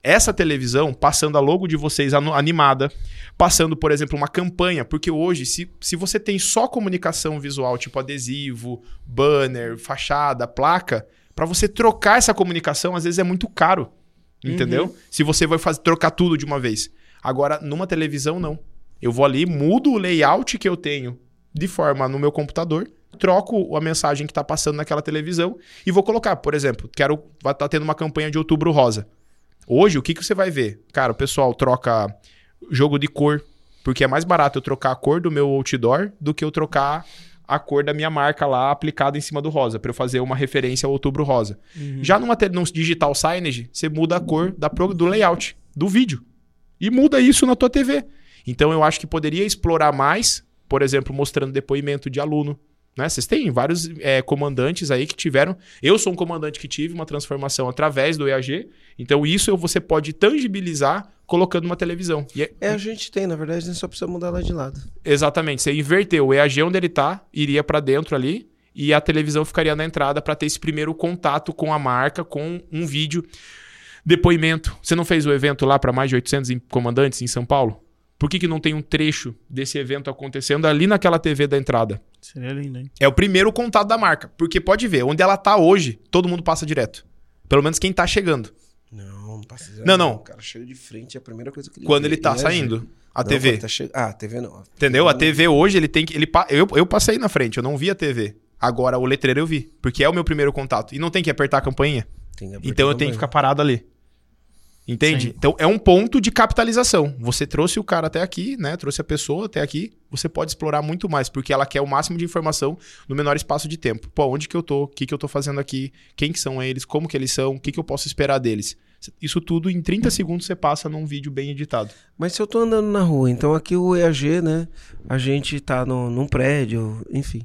Essa televisão, passando a logo de vocês animada, passando, por exemplo, uma campanha, porque hoje, se, se você tem só comunicação visual, tipo adesivo, banner, fachada, placa, para você trocar essa comunicação, às vezes é muito caro. Entendeu? Se você vai fazer, trocar tudo de uma vez. Agora, numa televisão, não. Eu vou ali, mudo o layout que eu tenho de forma no meu computador, troco a mensagem que está passando naquela televisão e vou colocar, por exemplo, quero estar tendo uma campanha de outubro rosa. Hoje, o que, que você vai ver? Cara, o pessoal troca jogo de cor, porque é mais barato eu trocar a cor do meu outdoor do que eu trocar a cor da minha marca lá aplicada em cima do rosa, para eu fazer uma referência ao outubro rosa. Já numa num digital signage, você muda a cor da, do layout do vídeo e muda isso na tua TV. Então eu acho que poderia explorar mais, por exemplo, mostrando depoimento de aluno. Né? Vocês têm vários é, comandantes aí que tiveram. Eu sou um comandante que tive uma transformação através do EAG. Então isso você pode tangibilizar colocando uma televisão. E é- É, a gente tem, na verdade, a gente só precisa mudar lá de lado. Exatamente. Você inverteu o EAG onde ele tá, iria para dentro ali e a televisão ficaria na entrada para ter esse primeiro contato com a marca, com um vídeo. Depoimento. Você não fez o evento lá para mais de 800 em- comandantes em São Paulo? Por que, que não tem um trecho desse evento acontecendo ali naquela TV da entrada? Seria lindo, hein? É o primeiro contato da marca. Porque pode ver, onde ela tá hoje, todo mundo passa direto. Pelo menos quem tá chegando. Não, não passa Não, não. O cara chega de frente, é a primeira coisa que ele Quando vê. ele tá é saindo. A Não, TV. Tá che... Ah, a TV não. Entendeu? A TV hoje, ele tem que. Ele, pa- eu, eu passei na frente, eu não vi a TV. Agora o letreiro eu vi. Porque é o meu primeiro contato. E não tem que apertar a campainha. Tem que apertar Então eu também. tenho que ficar parado ali. Entende? Sim. Então é um ponto de capitalização. Você trouxe o cara até aqui, né? Trouxe a pessoa até aqui. Você pode explorar muito mais, porque ela quer o máximo de informação no menor espaço de tempo. Pô, onde que eu tô? O que que eu tô fazendo aqui? Quem que são eles? Como que eles são? O que que eu posso esperar deles? Isso tudo em 30 segundos você passa num vídeo bem editado. Mas se eu tô andando na rua, então aqui o EAG, né? A gente tá no, num prédio, enfim.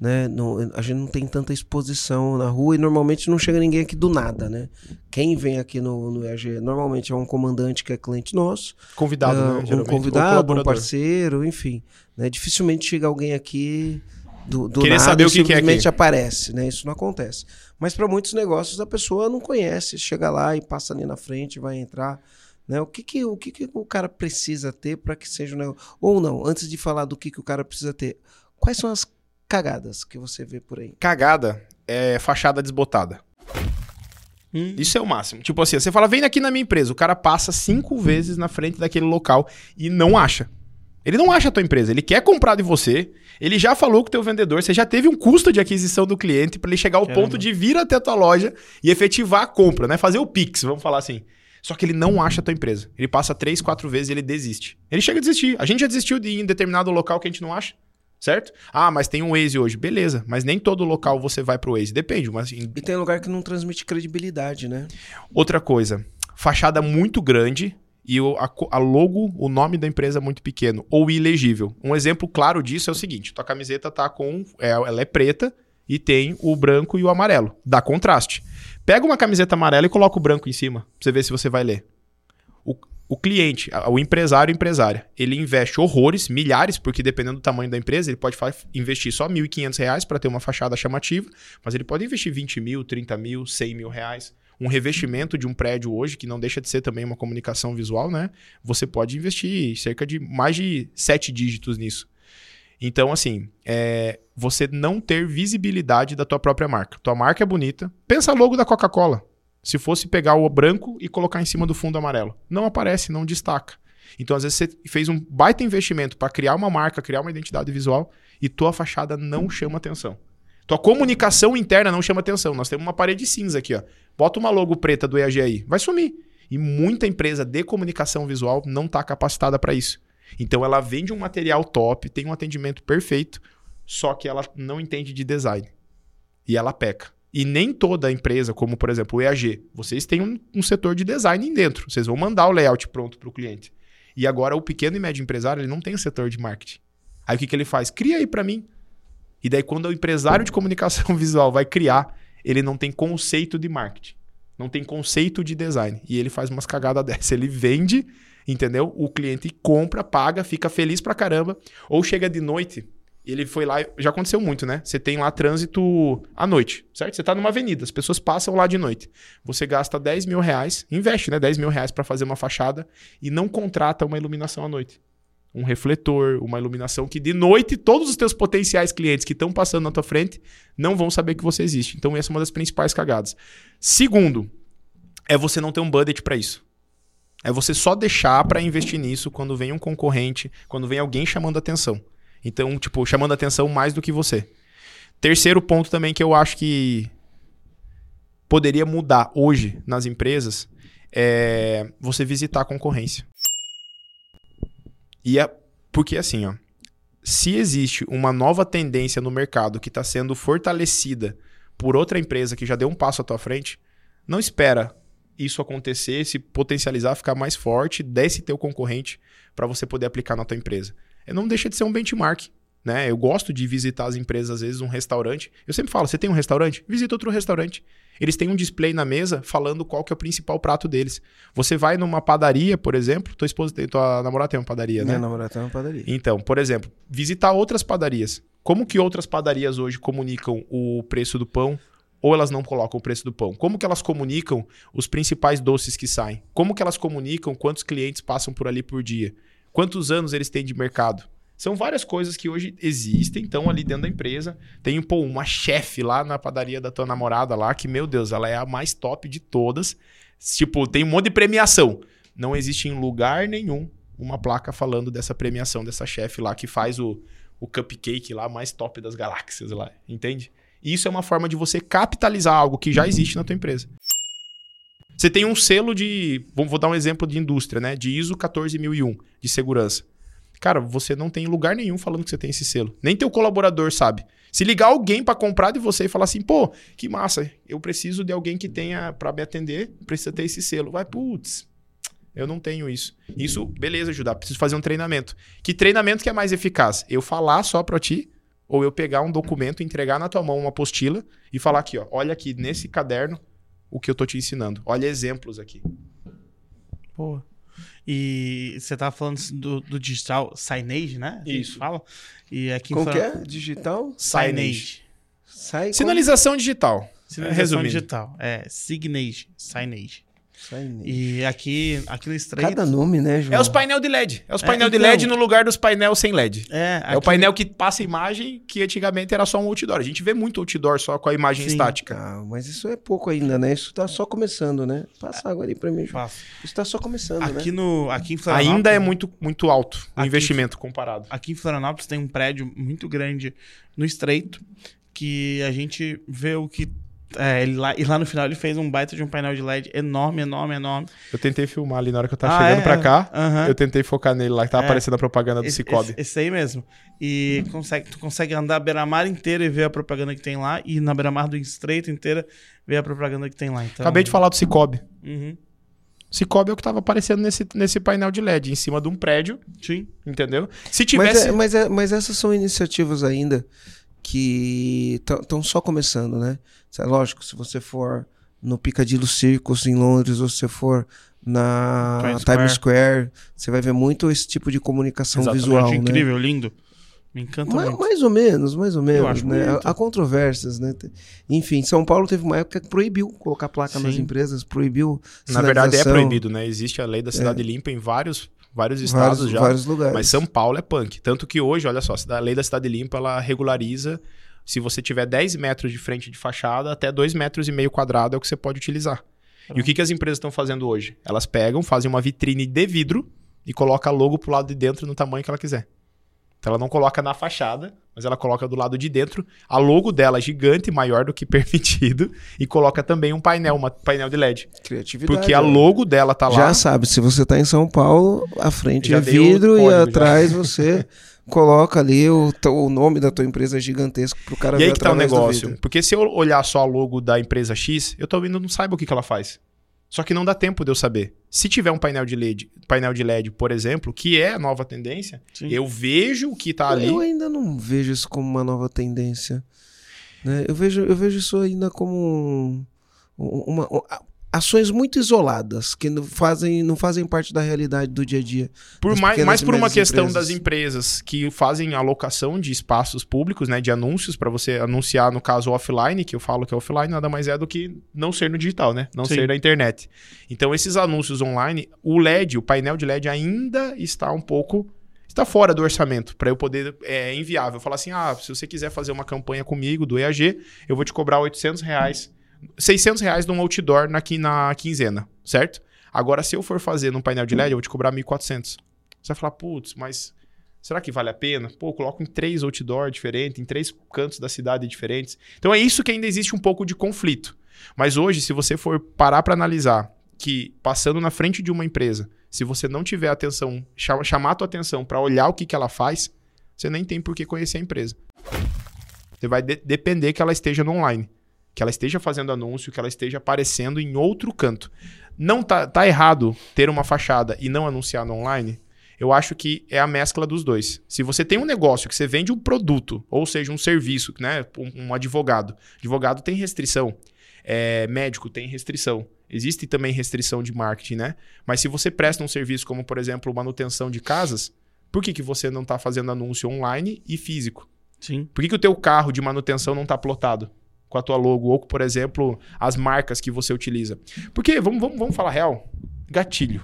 Né? No, a gente não tem tanta exposição na rua e normalmente não chega ninguém aqui do nada, né? Quem vem aqui no, no EAG normalmente é um comandante que é cliente nosso. Convidado, ah, né? Um geralmente, ou convidado, um parceiro, enfim. Né? Dificilmente chega alguém aqui do, do Querer nada saber o que que é simplesmente aparece, né? Isso não acontece. Mas para muitos negócios a pessoa não conhece, chega lá e passa ali na frente, vai entrar. Né? O, que, que, o que, que o cara precisa ter para que seja um negócio? Ou não, antes de falar do que, que o cara precisa ter, quais são as cagadas que você vê por aí? Cagada é fachada desbotada. Hum. Isso é o máximo. Tipo assim, você fala, vem aqui na minha empresa. O cara passa cinco vezes na frente daquele local e não acha. Ele não acha a tua empresa. Ele quer comprar de você. Ele já falou com o teu vendedor. Você já teve um custo de aquisição do cliente para ele chegar ao Caramba. ponto de vir até a tua loja e efetivar a compra, né? Fazer o Pix, vamos falar assim. Só que ele não acha a tua empresa. Ele passa três, quatro vezes e ele desiste. Ele chega a desistir. A gente já desistiu de ir em determinado local que a gente não acha. Certo? Ah, mas tem um Waze hoje. Beleza. Mas nem todo local você vai pro Waze. Depende. Mas em E tem lugar que não transmite credibilidade, né? Outra coisa, fachada muito grande e o- a, a logo, o nome da empresa é muito pequeno ou ilegível. Um exemplo claro disso é o seguinte: tua camiseta tá com, é, ela é preta e tem o branco e o amarelo, dá contraste. Pega uma camiseta amarela e coloca o branco em cima, pra você ver se você vai ler. O, o cliente, o empresário, empresária, ele investe horrores, milhares, porque dependendo do tamanho da empresa, ele pode investir só 1.500 reais para ter uma fachada chamativa, mas ele pode investir 20 mil, 30 mil, 100 mil reais. Um revestimento de um prédio hoje, que não deixa de ser também uma comunicação visual, né? Você pode investir cerca de mais de sete dígitos nisso. Então, assim, é, você não ter visibilidade da tua própria marca. Tua marca é bonita. Pensa logo da Coca-Cola. Se fosse pegar o branco e colocar em cima do fundo amarelo. Não aparece, não destaca. Então, às vezes, você fez um baita investimento para criar uma marca, criar uma identidade visual e tua fachada não chama atenção. Tua comunicação interna não chama atenção. Nós temos uma parede cinza aqui, ó. Bota uma logo preta do EAG aí, vai sumir. E muita empresa de comunicação visual não está capacitada para isso. Então ela vende um material top, tem um atendimento perfeito, só que ela não entende de design. E ela peca. E nem toda empresa, como por exemplo o EAG, vocês têm um, um setor de design dentro. Vocês vão mandar o layout pronto para o cliente. E agora o pequeno e médio empresário ele não tem setor de marketing. Aí o que, que ele faz? Cria aí para mim. E daí quando o empresário de comunicação *laughs* visual vai criar, ele não tem conceito de marketing. Não tem conceito de design. E ele faz umas cagadas *laughs* dessa. Ele vende, entendeu? O cliente compra, paga, fica feliz pra caramba. Ou chega de noite, ele foi lá. Já aconteceu muito, né? Você tem lá trânsito à noite, certo? Você tá numa avenida, as pessoas passam lá de noite. Você gasta 10 mil reais, investe, né? 10 mil reais pra fazer uma fachada e não contrata uma iluminação à noite. Um refletor, uma iluminação que de noite todos os teus potenciais clientes que estão passando na tua frente não vão saber que você existe. Então, essa é uma das principais cagadas. Segundo, é você não ter um budget para isso. É você só deixar para investir nisso quando vem um concorrente, quando vem alguém chamando atenção. Então, tipo, chamando atenção mais do que você. Terceiro ponto também que eu acho que poderia mudar hoje nas empresas é você visitar a concorrência. E é porque assim, ó, se existe uma nova tendência no mercado que está sendo fortalecida por outra empresa que já deu um passo à tua frente, não espera isso acontecer, se potencializar, ficar mais forte, desse teu concorrente para você poder aplicar na tua empresa. Não deixa de ser um benchmark. Né? Eu gosto de visitar as empresas, às vezes, um restaurante. Eu sempre falo: você tem um restaurante? Visita outro restaurante. Eles têm um display na mesa falando qual que é o principal prato deles. Você vai numa padaria, por exemplo, tua esposa tem, tua namorada tem uma padaria, né? Minha namorada tem uma padaria. Então, por exemplo, visitar outras padarias. Como que outras padarias hoje comunicam o preço do pão? Ou elas não colocam o preço do pão? Como que elas comunicam os principais doces que saem? Como que elas comunicam quantos clientes passam por ali por dia? Quantos anos eles têm de mercado? São várias coisas que hoje existem, estão ali dentro da empresa. Tem, pô, uma chefe lá na padaria da tua namorada lá, que, meu Deus, ela é a mais top de todas. Tipo, tem um monte de premiação. Não existe em lugar nenhum uma placa falando dessa premiação dessa chefe lá que faz o, o cupcake lá mais top das galáxias lá, entende? Isso é uma forma de você capitalizar algo que já existe na tua empresa. Você tem um selo de, vou, dar um exemplo de indústria, né? De ISO 14001 de segurança. Cara, você não tem lugar nenhum falando que você tem esse selo. Nem teu colaborador sabe. Se ligar alguém para comprar de você e falar assim, pô, que massa, eu preciso de alguém que tenha para me atender, precisa ter esse selo. Vai, putz, eu não tenho isso. Isso, beleza, ajudar. Preciso fazer um treinamento. Que treinamento que é mais eficaz? Eu falar só para ti ou eu pegar um documento, entregar na tua mão uma apostila e falar aqui, ó, olha aqui nesse caderno o que eu tô te ensinando. Olha exemplos aqui. Pô. E você tava falando do, do digital signage, né? Isso. Fala. E aqui que Florian- é? Digital? Signage. Sai como? Sinalização digital. Sinalização Resumindo. digital. É, signage. Signage. E aqui, aqui no Estreito... Cada nome, né, João? É os painel de LED. É os É, painel de então. LED no lugar dos painel sem LED. É, É o painel que passa imagem que antigamente era só um outdoor. A gente vê muito outdoor só com a imagem Sim. estática. Ah, mas isso é pouco ainda, né? Isso tá só começando, né? Passa água ali pra mim, João. Faço. Isso tá só começando, Aqui, né? no, aqui em Florianópolis... Ainda é muito, muito alto o Aqui- investimento comparado. Aqui em Florianópolis tem um prédio muito grande no Estreito que a gente vê o que... É, ele lá, e lá no final ele fez um baita de um painel de LED enorme, enorme, enorme. Eu tentei filmar ali na hora que eu tava Ah, chegando é? pra cá. Aham. Eu tentei focar nele lá, que tava É. aparecendo a propaganda do Esse, Cicobi. esse- esse aí mesmo. E consegue, tu consegue andar a beira-mar inteira e ver a propaganda que tem lá. E na beira-mar do Estreito inteira ver a propaganda que tem lá. Então, Acabei de falar do Cicobi. Uhum. Cicobi é o que tava aparecendo nesse, nesse painel de LED, em cima de um prédio, Sim. entendeu? Se Mas, tivesse. é- mas, é- mas essas são iniciativas ainda que estão só começando, né? É lógico, se você for no Piccadilly Circus em Londres, ou se você for na Times Times Square, você vai ver muito esse tipo de comunicação Exatamente, visual, né? incrível, lindo. Me encanta Ma- muito. mais ou menos, mais ou menos, acho né? Há controvérsias, né? Enfim, São Paulo teve uma época que proibiu colocar placa nas Sim. empresas, proibiu Na verdade, é proibido, né? Existe a lei da cidade limpa em vários, vários estados vários, já. vários lugares. Mas São Paulo é punk. Tanto que hoje, olha só, a lei da cidade limpa, ela regulariza se você tiver 10 metros de frente de fachada, até 2 metros e meio quadrado é o que você pode utilizar. E o que, que as empresas estão fazendo hoje? Elas pegam, fazem uma vitrine de vidro e colocam logo pro lado de dentro no tamanho que ela quiser. Então ela não coloca na fachada, mas ela coloca do lado de dentro. A logo dela é gigante, maior do que *laughs* permitido, e coloca também um painel, um painel de LED. Criatividade. Porque a né? logo dela tá lá. Já sabe, se você tá em São Paulo, a frente é vidro e código, já. atrás *laughs* você coloca ali o, o nome da tua empresa gigantesco pro cara E aí ver que tá o negócio. Porque se eu olhar só a logo da empresa X, eu talvez não saiba o que, que ela faz. Só que não dá tempo de eu saber. Se tiver um painel de LED, painel de LED, por exemplo, que é a nova tendência, Sim. eu vejo o que tá ali. Eu ainda não vejo isso como uma nova tendência. né? Eu, vejo, eu vejo isso ainda como um- uma, um- ações muito isoladas, que não fazem, não fazem parte da realidade do dia a dia. Por mais, mais por uma questão empresas. das empresas que fazem alocação de espaços públicos, né, de anúncios para você anunciar no caso offline, que eu falo que é offline nada mais é do que não ser no digital, né, não Sim. ser na internet. Então esses anúncios online, o LED, o painel de LED ainda está um pouco está fora do orçamento para eu poder é inviável. Falar assim, ah, se você quiser fazer uma campanha comigo do EAG, eu vou te cobrar 800 reais, 600 reais num outdoor na, qui- na quinzena, certo? Agora, se eu for fazer num painel de LED, eu vou te cobrar 1.400. Você vai falar, putz, mas será que vale a pena? Pô, eu coloco em três outdoor diferentes, em três cantos da cidade diferentes. Então é isso que ainda existe um pouco de conflito. Mas hoje, se você for parar para analisar que passando na frente de uma empresa, se você não tiver atenção, cha- chamar a tua atenção para olhar o que, que ela faz, você nem tem por que conhecer a empresa. Você vai de- depender que ela esteja no online, que ela esteja fazendo anúncio, que ela esteja aparecendo em outro canto. Não tá, tá errado ter uma fachada e não anunciar no online? Eu acho que é a mescla dos dois. Se você tem um negócio que você vende um produto, ou seja, um serviço, né? Um, um advogado. Advogado tem restrição. É, médico tem restrição. Existe também restrição de marketing, né? Mas se você presta um serviço como, por exemplo, manutenção de casas, por que, que você não está fazendo anúncio online e físico? Sim. Por que, que o teu carro de manutenção não está plotado com a tua logo? Ou, por exemplo, as marcas que você utiliza? Porque, vamos, vamos, vamos falar real, gatilho.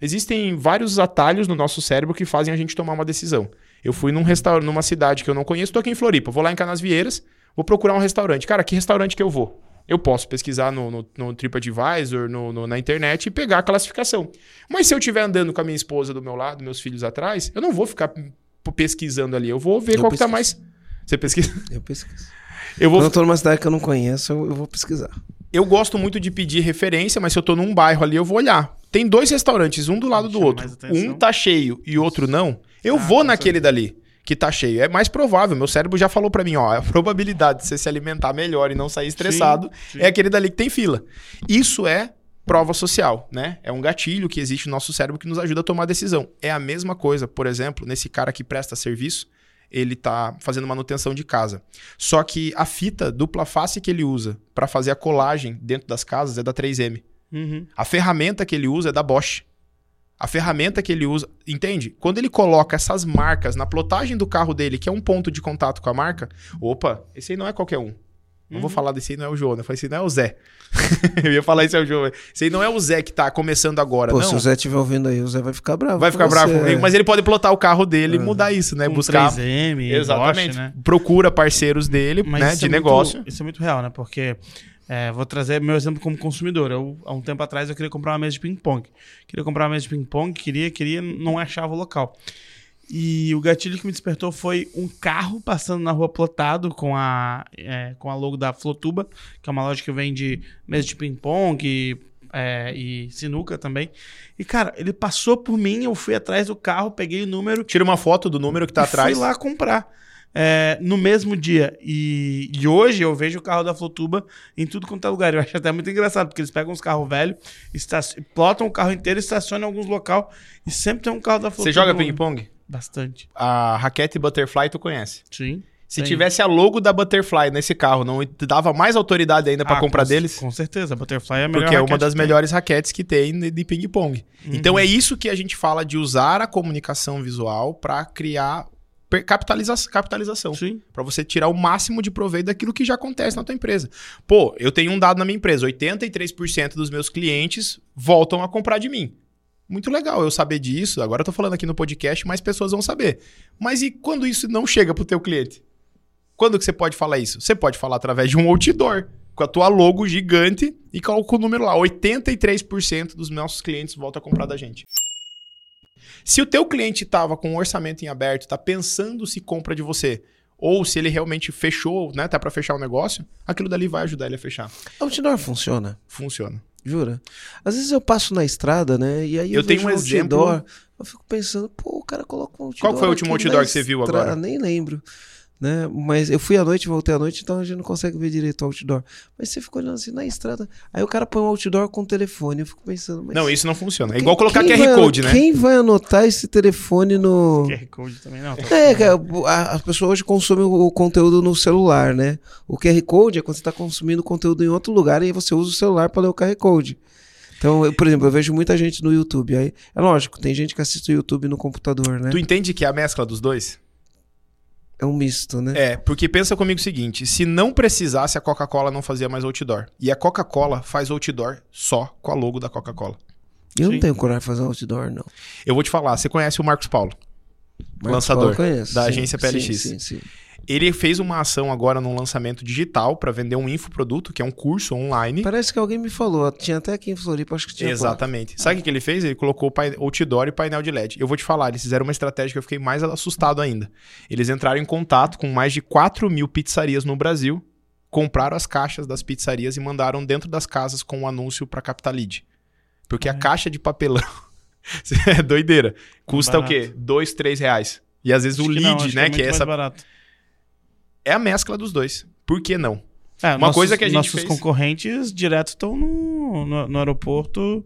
Existem vários atalhos no nosso cérebro que fazem a gente tomar uma decisão. Eu fui num restaurante, numa cidade que eu não conheço, tô aqui em Floripa, vou lá em Canasvieiras, vou procurar um restaurante. Cara, que restaurante que eu vou? Eu posso pesquisar no, no, no TripAdvisor, no, no- na internet e pegar a classificação. Mas se eu estiver andando com a minha esposa do meu lado, meus filhos atrás, eu não vou ficar pesquisando ali. Eu vou ver Eu qual que tá pesquiso. mais. Você pesquisa? Eu pesquiso. Eu, vou... Quando eu tô numa cidade que eu não conheço, eu, eu vou pesquisar. eu gosto muito de pedir referência, mas se eu tô num bairro ali, eu vou olhar. Tem dois restaurantes, um do lado do outro. Um tá cheio e outro não. Eu Ah, vou naquele dali que tá cheio. É mais provável. Meu cérebro já falou pra mim, ó, a *laughs* probabilidade de você se alimentar melhor e não sair estressado sim. é aquele dali que tem fila. Isso é prova social, né? É um gatilho que existe no nosso cérebro que nos ajuda a tomar decisão. É a mesma coisa, por exemplo, nesse cara que presta serviço, ele tá fazendo manutenção de casa. Só que a fita dupla face que ele usa para fazer a colagem dentro das casas é da 3M. Uhum. A ferramenta que ele usa é da Bosch. A ferramenta que ele usa, entende? Quando ele coloca essas marcas na plotagem do carro dele, que é um ponto de contato com a marca, opa, esse aí não é qualquer um. Não vou falar desse aí, não é o João, né? Eu falei, esse aí não é o Zé. *laughs* eu ia falar esse é o João. Esse aí não é o Zé que tá começando agora, Pô, não. se o Zé estiver ouvindo aí, o Zé vai ficar bravo. Vai ficar bravo comigo, é. mas ele pode plotar o carro dele e mudar isso, né? Com Buscar. 3M, Exatamente. Bosch, né? Procura parceiros dele, Mas né? isso De é muito- negócio. isso é muito real, né? Porque é, vou trazer meu exemplo como consumidor. Eu, há um tempo atrás eu queria comprar uma mesa de ping-pong. Queria comprar uma mesa de ping-pong, queria, queria, não achava o local. E o gatilho que me despertou foi um carro passando na rua plotado com a, é, com a logo da Flotuba, que é uma loja que vende mesa de ping-pong e, é, e sinuca também. E, cara, ele passou por mim, eu fui atrás do carro, peguei o número, Tira uma foto do número que tá e atrás. Fui lá comprar. é, no mesmo dia. E, e hoje eu vejo o carro da Flotuba em tudo quanto é lugar. Eu acho até muito engraçado, porque eles pegam uns carros velhos, plotam o carro inteiro, estacionam em alguns local e sempre tem um carro da Flotuba. Você joga ping-pong? Bastante. A raquete Butterfly tu conhece. Sim. Se Tem. tivesse a logo da Butterfly nesse carro, não dava mais autoridade ainda pra Ah, comprar com- deles? Com certeza. A Butterfly é a melhor Porque é uma das melhores raquetes que tem de ping-pong. Uhum. Então é isso que a gente fala de usar a comunicação visual para criar capitaliza capitalização. Sim. Para você tirar o máximo de proveito daquilo que já acontece na tua empresa. Pô, eu tenho um dado na minha empresa: 83% dos meus clientes voltam a comprar de mim. Muito legal eu saber disso. Agora eu tô falando aqui no podcast, mais pessoas vão saber. Mas e quando isso não chega pro teu cliente? Quando que você pode falar isso? Você pode falar através de um outdoor, com a tua logo gigante e com o número lá. 83% dos nossos clientes voltam a comprar da gente. Se o teu cliente estava com um orçamento em aberto, está pensando se compra de você, ou se ele realmente fechou, né, tá para fechar o negócio, aquilo dali vai ajudar ele a fechar. Outdoor funciona, Funciona. Jura? Às vezes eu passo na estrada, né? E aí eu, Eu tenho um exemplo- outdoor, eu fico pensando, pô, o cara coloca um outdoor. Qual foi o último outdoor que você viu agora? Nem lembro. Né? Mas eu fui à noite, voltei à noite, então a gente não consegue ver direito o outdoor. Mas você fica olhando assim na estrada. Aí o cara põe um outdoor com telefone. Eu fico pensando, mas. Não, isso não funciona. É quem- igual colocar QR vai- Code, né? Quem vai anotar esse telefone no. QR Code também não. É, a, a- as pessoas hoje consomem o, o conteúdo no celular, né? O QR Code é quando você está consumindo conteúdo em outro lugar e você usa o celular para ler o QR Code. Então, eu, por exemplo, eu vejo muita gente no YouTube. Aí, é lógico, tem gente que assiste o YouTube no computador, né? Tu entende que é a mescla dos dois? É um misto, né? É, porque pensa comigo o seguinte: se não precisasse, a Coca-Cola não fazia mais outdoor. E a Coca-Cola faz outdoor só com a logo da Coca-Cola. eu sim. não tenho coragem de fazer um outdoor, não. Eu vou te falar, você conhece o Marcos Paulo? Marcos Lançador Paulo eu conheço, da sim, agência PLX. Sim, sim, sim. Ele fez uma ação agora num lançamento digital para vender um infoproduto, que é um curso online. Parece que alguém me falou. Tinha até aqui em Floripa, acho que tinha. Exatamente. Sabe o que que ele fez? Ele colocou outdoor e painel de LED. Eu vou te falar, eles fizeram uma estratégia que eu fiquei mais assustado ainda. Eles entraram em contato com mais de 4 mil pizzarias no Brasil, compraram as caixas das pizzarias e mandaram dentro das casas com um anúncio para captar lead. Porque a É. caixa de papelão *laughs* é doideira. Custa o quê? Dois, três reais. E às vezes Acho o que lead, não, né? é Que é, muito mais essa. barato. É a mescla dos dois. Por que não? É, Uma coisa que a gente nossos fez- concorrentes direto estão no, no, no aeroporto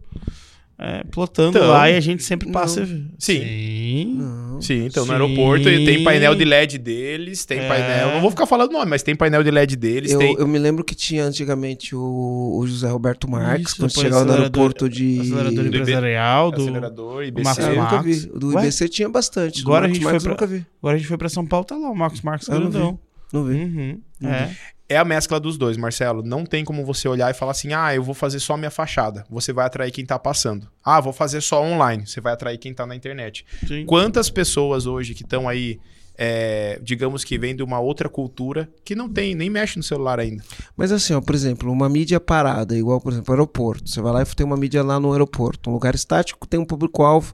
é, plotando Tão. lá e a gente sempre passa. Sim. Sim. Não. Sim, então no Sim. aeroporto tem painel de LED deles, tem É. painel. Não vou ficar falando nome, mas tem painel de LED deles. Eu, tem... eu me lembro que tinha antigamente o, o José Roberto Marques, Isso, quando chegava no aeroporto de. Acelerador Do empresarial, do. acelerador, IBC. Marcos eu nunca Marques. vi. Do Ué? IBC tinha bastante. Agora a gente Marques foi vi. Agora a gente foi pra São Paulo, tá lá o Marcos Marcos Eu não vi. grandão. Não vi. Uhum. É. É a mescla dos dois, Marcelo. Não tem como você olhar e falar assim: ah, eu vou fazer só minha fachada. Você vai atrair quem tá passando. Ah, vou fazer só online. Você vai atrair quem tá na internet. Sim. Quantas pessoas hoje que estão aí, é, digamos que vêm de uma outra cultura, que não tem, nem mexe no celular ainda. Mas assim, ó, por exemplo, uma mídia parada, igual, por exemplo, aeroporto. Você vai lá e tem uma mídia lá no aeroporto. Um lugar estático tem um público-alvo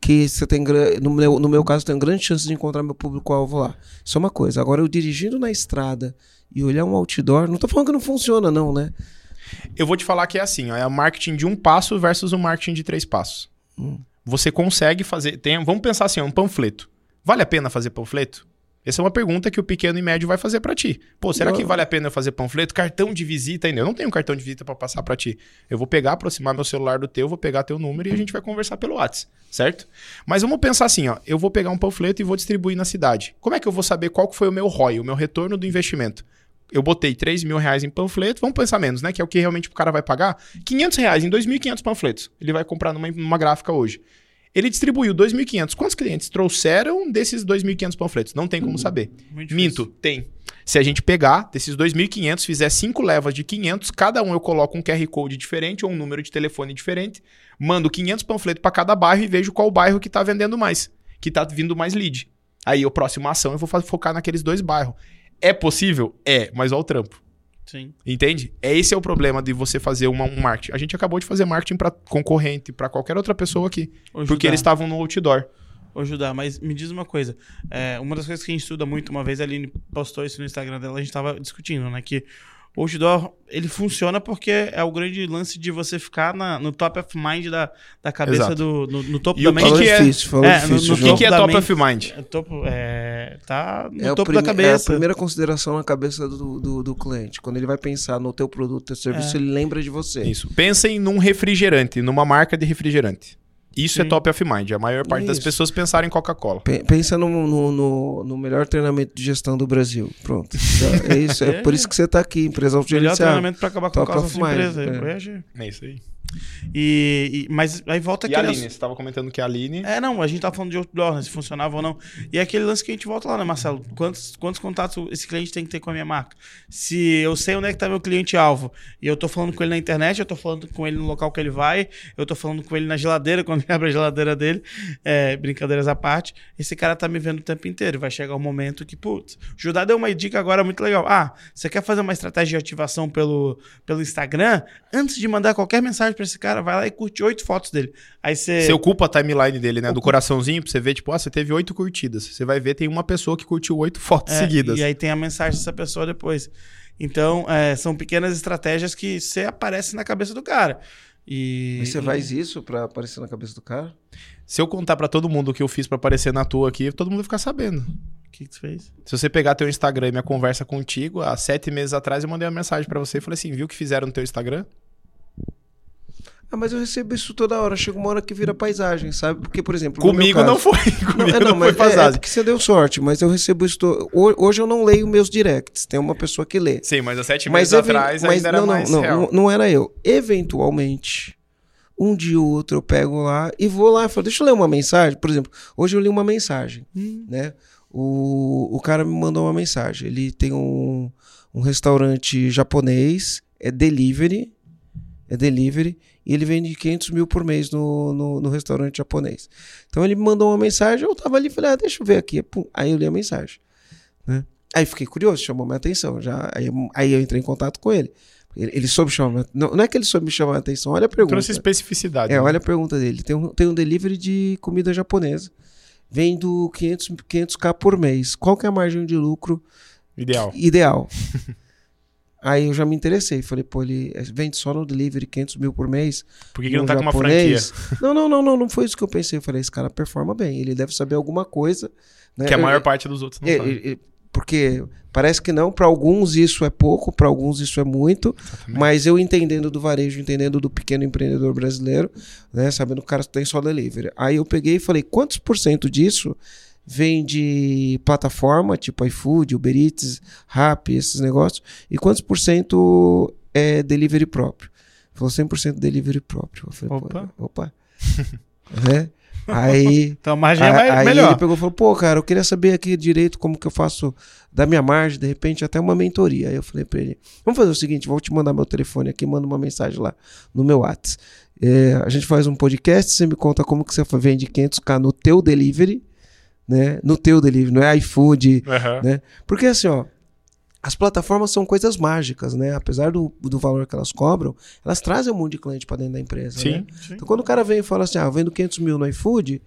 que você tem. No meu, no meu caso, tem grande chance de encontrar meu público-alvo lá. Isso é uma coisa. Agora, eu dirigindo na estrada e olhar um outdoor, não tô falando que não funciona, não, né? Eu vou te falar que é assim: ó, é o marketing de um passo versus o marketing de três passos. Hum. Você consegue fazer. Tem, vamos pensar assim: um panfleto. Vale a pena fazer panfleto? Essa é uma pergunta que o pequeno e médio vai fazer para ti. Pô, será que vale a pena eu fazer panfleto? Cartão de visita ainda. Eu não tenho cartão de visita para passar para ti. Eu vou pegar, aproximar meu celular do teu, vou pegar teu número e a gente vai conversar pelo WhatsApp, certo? Mas vamos pensar assim, ó. Eu vou pegar um panfleto e vou distribuir na cidade. Como é que eu vou saber qual foi o meu ROI, o meu retorno do investimento? Eu botei 3 mil reais em panfleto, vamos pensar menos, né? Que é o que realmente o cara vai pagar. 500 reais em 2.500 panfletos. Ele vai comprar numa, numa gráfica hoje. Ele distribuiu 2.500. Quantos clientes trouxeram desses 2.500 panfletos? Não tem como saber. Muito Minto, tem. Se a gente pegar desses 2.500, fizer cinco levas de 500, cada um eu coloco um QR Code diferente ou um número de telefone diferente, mando 500 panfletos para cada bairro e vejo qual bairro que tá vendendo mais, que tá vindo mais lead. Aí, a próxima ação, eu vou focar naqueles dois bairros. É possível? É, mas olha o trampo. Sim. Entende? É esse é o problema de você fazer uma, um marketing. A gente acabou de fazer marketing para concorrente, para qualquer outra pessoa aqui, Ô, porque eles estavam no outdoor. Ô, Judá, mas me diz uma coisa. É, uma das coisas que a gente estuda muito, uma vez a Aline postou isso no Instagram dela, a gente tava discutindo, né? Que o outdoor, ele funciona porque é o grande lance de você ficar na- no top of mind da, da cabeça Exato. do... No, no topo E da o que mente. Que é- difícil, falou É, no- difícil, no O João. que, que é top mente- of mind? É, topo, é, tá no É, o topo da é a cabeça. primeira consideração na cabeça do, do, do cliente. Quando ele vai pensar no teu produto, teu serviço, É. ele lembra de você. Isso. Pensem num refrigerante, numa marca de refrigerante. Isso é Sim. top of mind. A maior parte das Isso. pessoas pensarem em Coca-Cola. Pe- Pensa no, no, no- no melhor treinamento de gestão do Brasil. Pronto. Então, é isso. É É. *laughs* por isso que você está aqui, empresa Melhor autogerenciável. treinamento pra acabar com Top a of mind, empresa. é. É isso aí. E, e- mas aí volta E a aquele Aline? Você estava comentando que a Aline... É, não, a gente tá falando de outdoor, né? Se funcionava ou não. E é aquele lance que a gente volta lá, né, Marcelo? Quantos, quantos contatos esse cliente tem que ter com a minha marca? Se eu sei onde é que tá meu cliente-alvo e eu tô falando com ele na internet, eu tô falando com ele no local que ele vai, eu tô falando com ele na geladeira, *laughs* quando ele abre a geladeira dele, é, brincadeiras à parte, esse cara tá me vendo o tempo inteiro. Vai chegar um momento que, putz, o Judá deu uma dica agora muito legal. Ah, você quer fazer uma estratégia de ativação pelo, pelo Instagram? Antes de mandar qualquer mensagem pra esse cara, vai lá e curte oito fotos dele. Aí você... Você ocupa a timeline dele, né? Do Ocupa. coraçãozinho, pra você ver, tipo, ah, você teve oito curtidas. Você vai ver, tem uma pessoa que curtiu oito fotos É, seguidas. E aí tem a mensagem dessa pessoa depois. Então, é, são pequenas estratégias que você aparece na cabeça do cara. E, Mas você e- faz isso pra aparecer na cabeça do cara? Se eu contar pra todo mundo o que eu fiz pra aparecer na tua aqui, todo mundo vai ficar sabendo. O que, que você fez? Se você pegar teu Instagram e minha conversa contigo, há sete meses atrás eu mandei uma mensagem pra você e falei assim, viu o que fizeram no teu Instagram? Ah, mas eu recebo isso toda hora. Chega uma hora que vira paisagem, sabe? Porque, por exemplo. Comigo caso- *laughs* não foi. Comigo é, não, não, mas foi é, é fazado. porque você deu sorte, mas eu recebo isso. to- ho- Hoje eu não leio meus directs. Tem uma pessoa que lê. Sim, mas há sete Mas, meses even- atrás mas ainda era não, não, mais não, real. não, não era eu. Eventualmente, um dia ou outro eu pego lá e vou lá e falo, deixa eu ler uma mensagem. Por exemplo, hoje eu li uma mensagem, Hum. né? O, o cara me mandou uma mensagem. Ele tem um, um restaurante japonês, é delivery, é delivery, e ele vende 500 mil por mês no, no, no restaurante japonês. Então ele me mandou uma mensagem, eu tava ali e falei, ah, deixa eu ver aqui. Pum, aí eu li a mensagem. Né? Aí fiquei curioso, chamou minha atenção. Já, aí, aí eu entrei em contato com ele. Ele, ele soube chamar. Não, não é que ele soube me chamar a atenção, olha a pergunta. Trouxe especificidade. É, né? olha a pergunta dele. Tem um, tem um delivery de comida japonesa. Vendo 500, 500k por mês. Qual que é a margem de lucro Ideal. ideal? *laughs* Aí eu já me interessei. Falei, pô, ele vende só no delivery 500 mil por mês. Por que, que não tá com uma franquia? japonês. *laughs* Não, não, não, não, não foi isso que eu pensei. Eu falei, esse cara performa bem. Ele deve saber alguma coisa. Né? Que a Eu- maior parte dos outros não é, sabe. é, porque parece que não, para alguns isso é pouco, para alguns isso é muito, Exatamente. mas eu entendendo do varejo, entendendo do pequeno empreendedor brasileiro, né, sabendo que o cara tem só delivery. Aí eu peguei e falei, quantos por cento disso vem de plataforma, tipo iFood, Uber Eats, Rappi, esses negócios, e quantos por cento é delivery próprio? Falou 100% delivery próprio. Eu falei, Opa. pô, opa. *laughs* né? Aí Então a margem é Aí, mais- aí melhor. ele pegou e falou, pô, cara, eu queria saber aqui direito como que eu faço da minha margem, de repente até uma mentoria. Aí eu falei pra ele, vamos fazer o seguinte, vou te mandar meu telefone aqui, manda uma mensagem lá no meu WhatsApp. É, a gente faz um podcast, você me conta como que você vende 500k no teu delivery, né? No teu delivery, não é iFood, Aham. né? Porque assim, ó, as plataformas são coisas mágicas, né? Apesar do, do valor que elas cobram, elas trazem um monte de cliente pra dentro da empresa, né? Sim. Então, quando o cara vem e fala assim, ah, vendo 500 mil no iFood,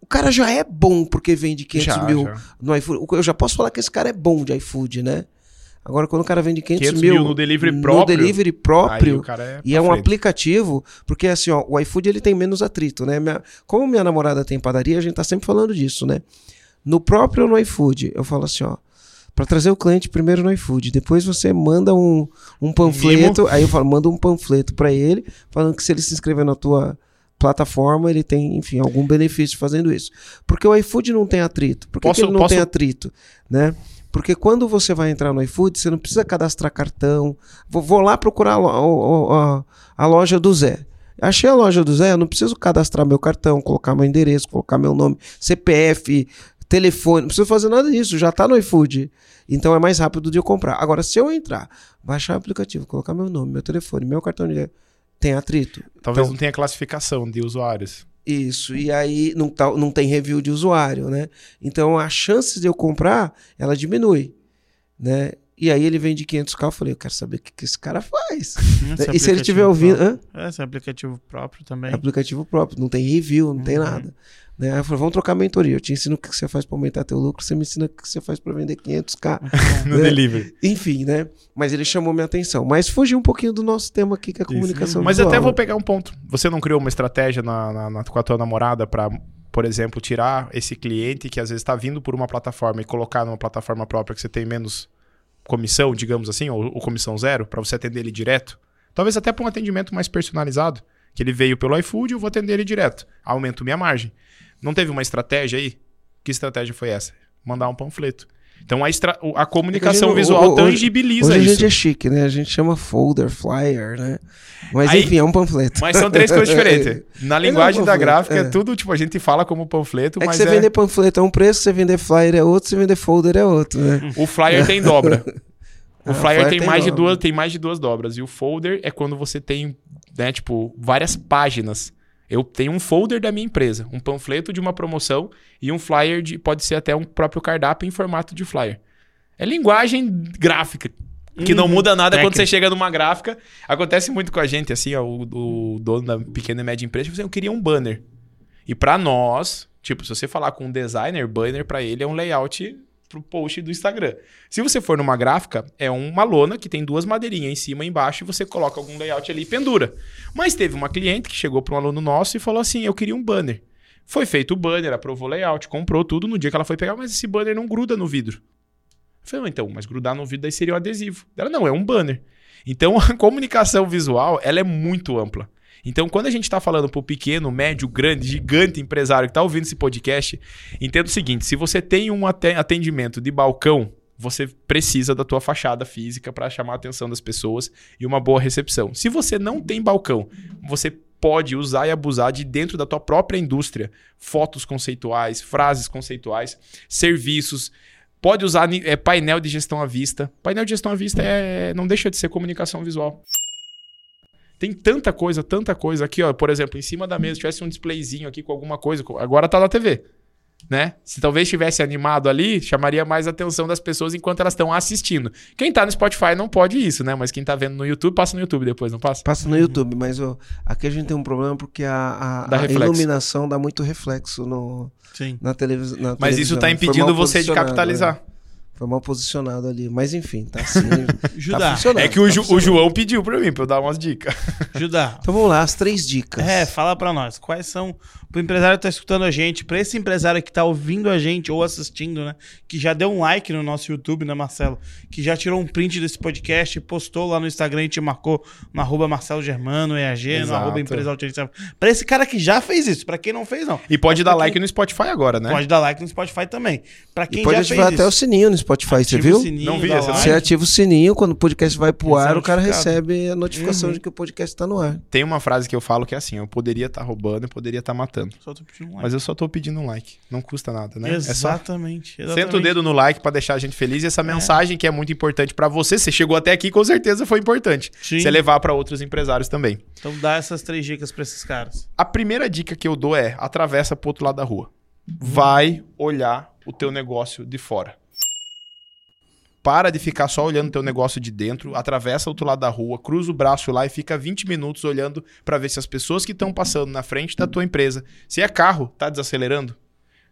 o cara já é bom porque vende 500 Já, mil já. no iFood. Eu já posso falar que esse cara é bom de iFood, né? Agora, quando o cara vende 500, 500 mil, mil no delivery no próprio, delivery próprio é e é um frente. aplicativo, porque assim, ó, o iFood ele tem menos atrito, né? Minha- como minha namorada tem padaria, a gente tá sempre falando disso, né? No próprio no iFood, eu falo assim, ó, para trazer o cliente primeiro no iFood, depois você manda um, um panfleto, aí eu falo, manda um panfleto para ele, falando que se ele se inscrever na tua plataforma, ele tem, enfim, algum benefício fazendo isso. Porque o iFood não tem atrito. Por que, Posso- que ele não posso- tem atrito, né? Porque quando você vai entrar no iFood, você não precisa cadastrar cartão. Vou, vou lá procurar a, a- a loja do Zé. Achei a loja do Zé, eu não preciso cadastrar meu cartão, colocar meu endereço, colocar meu nome, CPF, telefone, não preciso fazer nada disso, já tá no iFood. Então é mais rápido de eu comprar. Agora, se eu entrar, baixar o aplicativo, colocar meu nome, meu telefone, meu cartão de tem atrito. Talvez Então- não tenha classificação de usuários. Isso, e aí não, tá, não tem review de usuário, né? Então a chance de eu comprar, ela diminui, né? E aí ele vende 500k, eu falei, eu quero saber o que, que esse cara faz. Esse *laughs* e se ele estiver ouvindo... Hã? próprio. Esse é aplicativo próprio também. É aplicativo próprio, não tem review, não tem Uhum. nada. Né? Aí eu falei, vamos trocar mentoria. Eu te ensino o que você faz para aumentar teu lucro, você me ensina o que você faz para vender 500k. *laughs* No né? delivery. Enfim, né? Mas ele chamou minha atenção. Mas fugiu um pouquinho do nosso tema aqui, que é a comunicação Mas visual. até vou pegar um ponto. Você não criou uma estratégia na, na- na- com a tua namorada para, por exemplo, tirar esse cliente que às vezes está vindo por uma plataforma e colocar numa plataforma própria que você tem menos comissão, digamos assim, ou, ou comissão zero, para você atender ele direto? Talvez até para um atendimento mais personalizado, que ele veio pelo iFood, eu vou atender ele direto. Aumento minha margem. Não teve uma estratégia aí? Que estratégia foi essa? Mandar um panfleto. Então a, estra- a comunicação É Hoje- visual hoje- tangibiliza Hoje a isso. gente é chique, né? A gente chama folder, flyer, né? Mas Aí- enfim, é um panfleto. Mas são três coisas *laughs* diferentes. Na linguagem da panfleto, gráfica, é. é. tudo, tipo, a gente fala como panfleto, É que mas você é... vender panfleto é um preço, você vender flyer é outro, você vender folder é outro, né? o flyer tem dobra. *laughs* O Ah, flyer, tem, mais de duas, tem mais de duas dobras. E o folder é quando você tem, né, tipo, várias páginas. Eu tenho um folder da minha empresa, um panfleto de uma promoção e um flyer de. Pode ser até um próprio cardápio em formato de flyer. É linguagem gráfica. Que não Uhum. muda nada quando Técnica. você chega numa gráfica. Acontece muito com a gente, assim, ó, o, o dono da pequena e média empresa, assim, eu queria um banner. E pra nós, tipo, se você falar com um designer, banner pra ele é um layout pro post do Instagram. Se você for numa gráfica, é uma lona que tem duas madeirinhas em cima e embaixo e você coloca algum layout ali e pendura. Mas teve uma cliente que chegou para um aluno nosso e falou assim: "Eu queria um banner". Foi feito o banner, aprovou o layout, comprou tudo. No dia que ela foi pegar, mas esse banner não gruda no vidro. Eu falei, "Ah, então, mas grudar no vidro daí seria o adesivo. Ela, não, é um banner. Então, *laughs* a comunicação visual, ela é muito ampla. Então, quando a gente está falando para o pequeno, médio, grande, gigante empresário que está ouvindo esse podcast, entenda o seguinte: se você tem um ate- atendimento de balcão, você precisa da tua fachada física para chamar a atenção das pessoas e uma boa recepção. Se você não tem balcão, você pode usar e abusar de dentro da tua própria indústria fotos conceituais, frases conceituais, serviços. Pode usar é, painel de gestão à vista. Painel de gestão à vista é, não deixa de ser comunicação visual. Tem tanta coisa, tanta coisa aqui, ó. Por exemplo, em cima da mesa tivesse um displayzinho aqui com alguma coisa. co- Agora tá na TV. Né? Se talvez estivesse animado ali, chamaria mais a atenção das pessoas enquanto elas estão assistindo. Quem tá no Spotify não pode isso, né? Mas quem tá vendo no YouTube, passa no YouTube depois, não passa? Passa no YouTube, mas ó, aqui a gente tem um problema porque a, a- Dá a iluminação dá muito reflexo no, Sim. na, televis na Mas isso televisão. tá Foi impedindo mal você de capitalizar. é. Foi mal posicionado ali. Mas enfim, tá assim. *laughs* Judá. tá funcionando. É que o, tá Ju- o. João pediu pra mim, pra eu dar umas dicas. *laughs* Judá. Então vamos lá, as três dicas. É, fala pra nós. Quais são. Pro empresário que tá escutando a gente, pra esse empresário que tá ouvindo a gente ou assistindo, né? Que já deu um like no nosso YouTube, né, Marcelo? Que já tirou um print desse podcast, postou lá no Instagram e te marcou no arroba Marcelo Germano, EAG, no Exato. arroba Empresa Autorizada. Pra esse cara que já fez isso, pra quem não fez, não. E pode dar pra like quem- no Spotify agora, né? Pode dar like no Spotify também. Pra quem E pode já ativar fez até o sininho no Spotify, você ativa o viu? sininho, Não vi like. Você ativa o sininho, quando o podcast vai pro é ar, o cara recebe a notificação Uhum. de que o podcast tá no ar. Tem uma frase que eu falo que é assim: eu poderia estar roubando, eu poderia estar matando. Só tô pedindo um like. Mas eu só tô pedindo um like. Não custa nada, né? É só Exatamente. exatamente. Senta o dedo no like pra deixar a gente feliz e essa mensagem que é muito importante pra você, você chegou até aqui, com certeza foi importante. Sim. Você levar pra outros empresários também. Então dá essas três dicas pra esses caras. A primeira dica que eu dou é: atravessa pro outro lado da rua. Vai olhar o teu negócio de fora. Para de ficar só olhando o teu negócio de dentro, atravessa o outro lado da rua, cruza o braço lá e fica 20 minutos olhando pra ver se as pessoas que estão passando na frente da tua empresa, se é carro, tá desacelerando.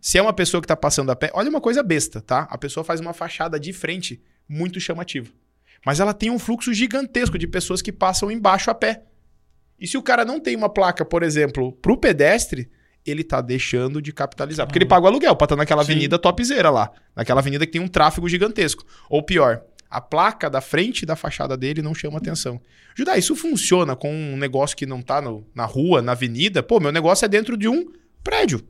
Se é uma pessoa que tá passando a pé, olha uma coisa besta, tá? A pessoa faz uma fachada de frente muito chamativa. Mas ela tem um fluxo gigantesco de pessoas que passam embaixo a pé. E se o cara não tem uma placa, por exemplo, pro pedestre, ele tá deixando de capitalizar. Porque ele paga o aluguel pra estar naquela Sim. avenida topzera lá. Naquela avenida que tem um tráfego gigantesco. Ou pior, a placa da frente da fachada dele não chama atenção. Judá, isso funciona com um negócio que não tá no- na rua, na avenida? Pô, meu negócio é dentro de um prédio.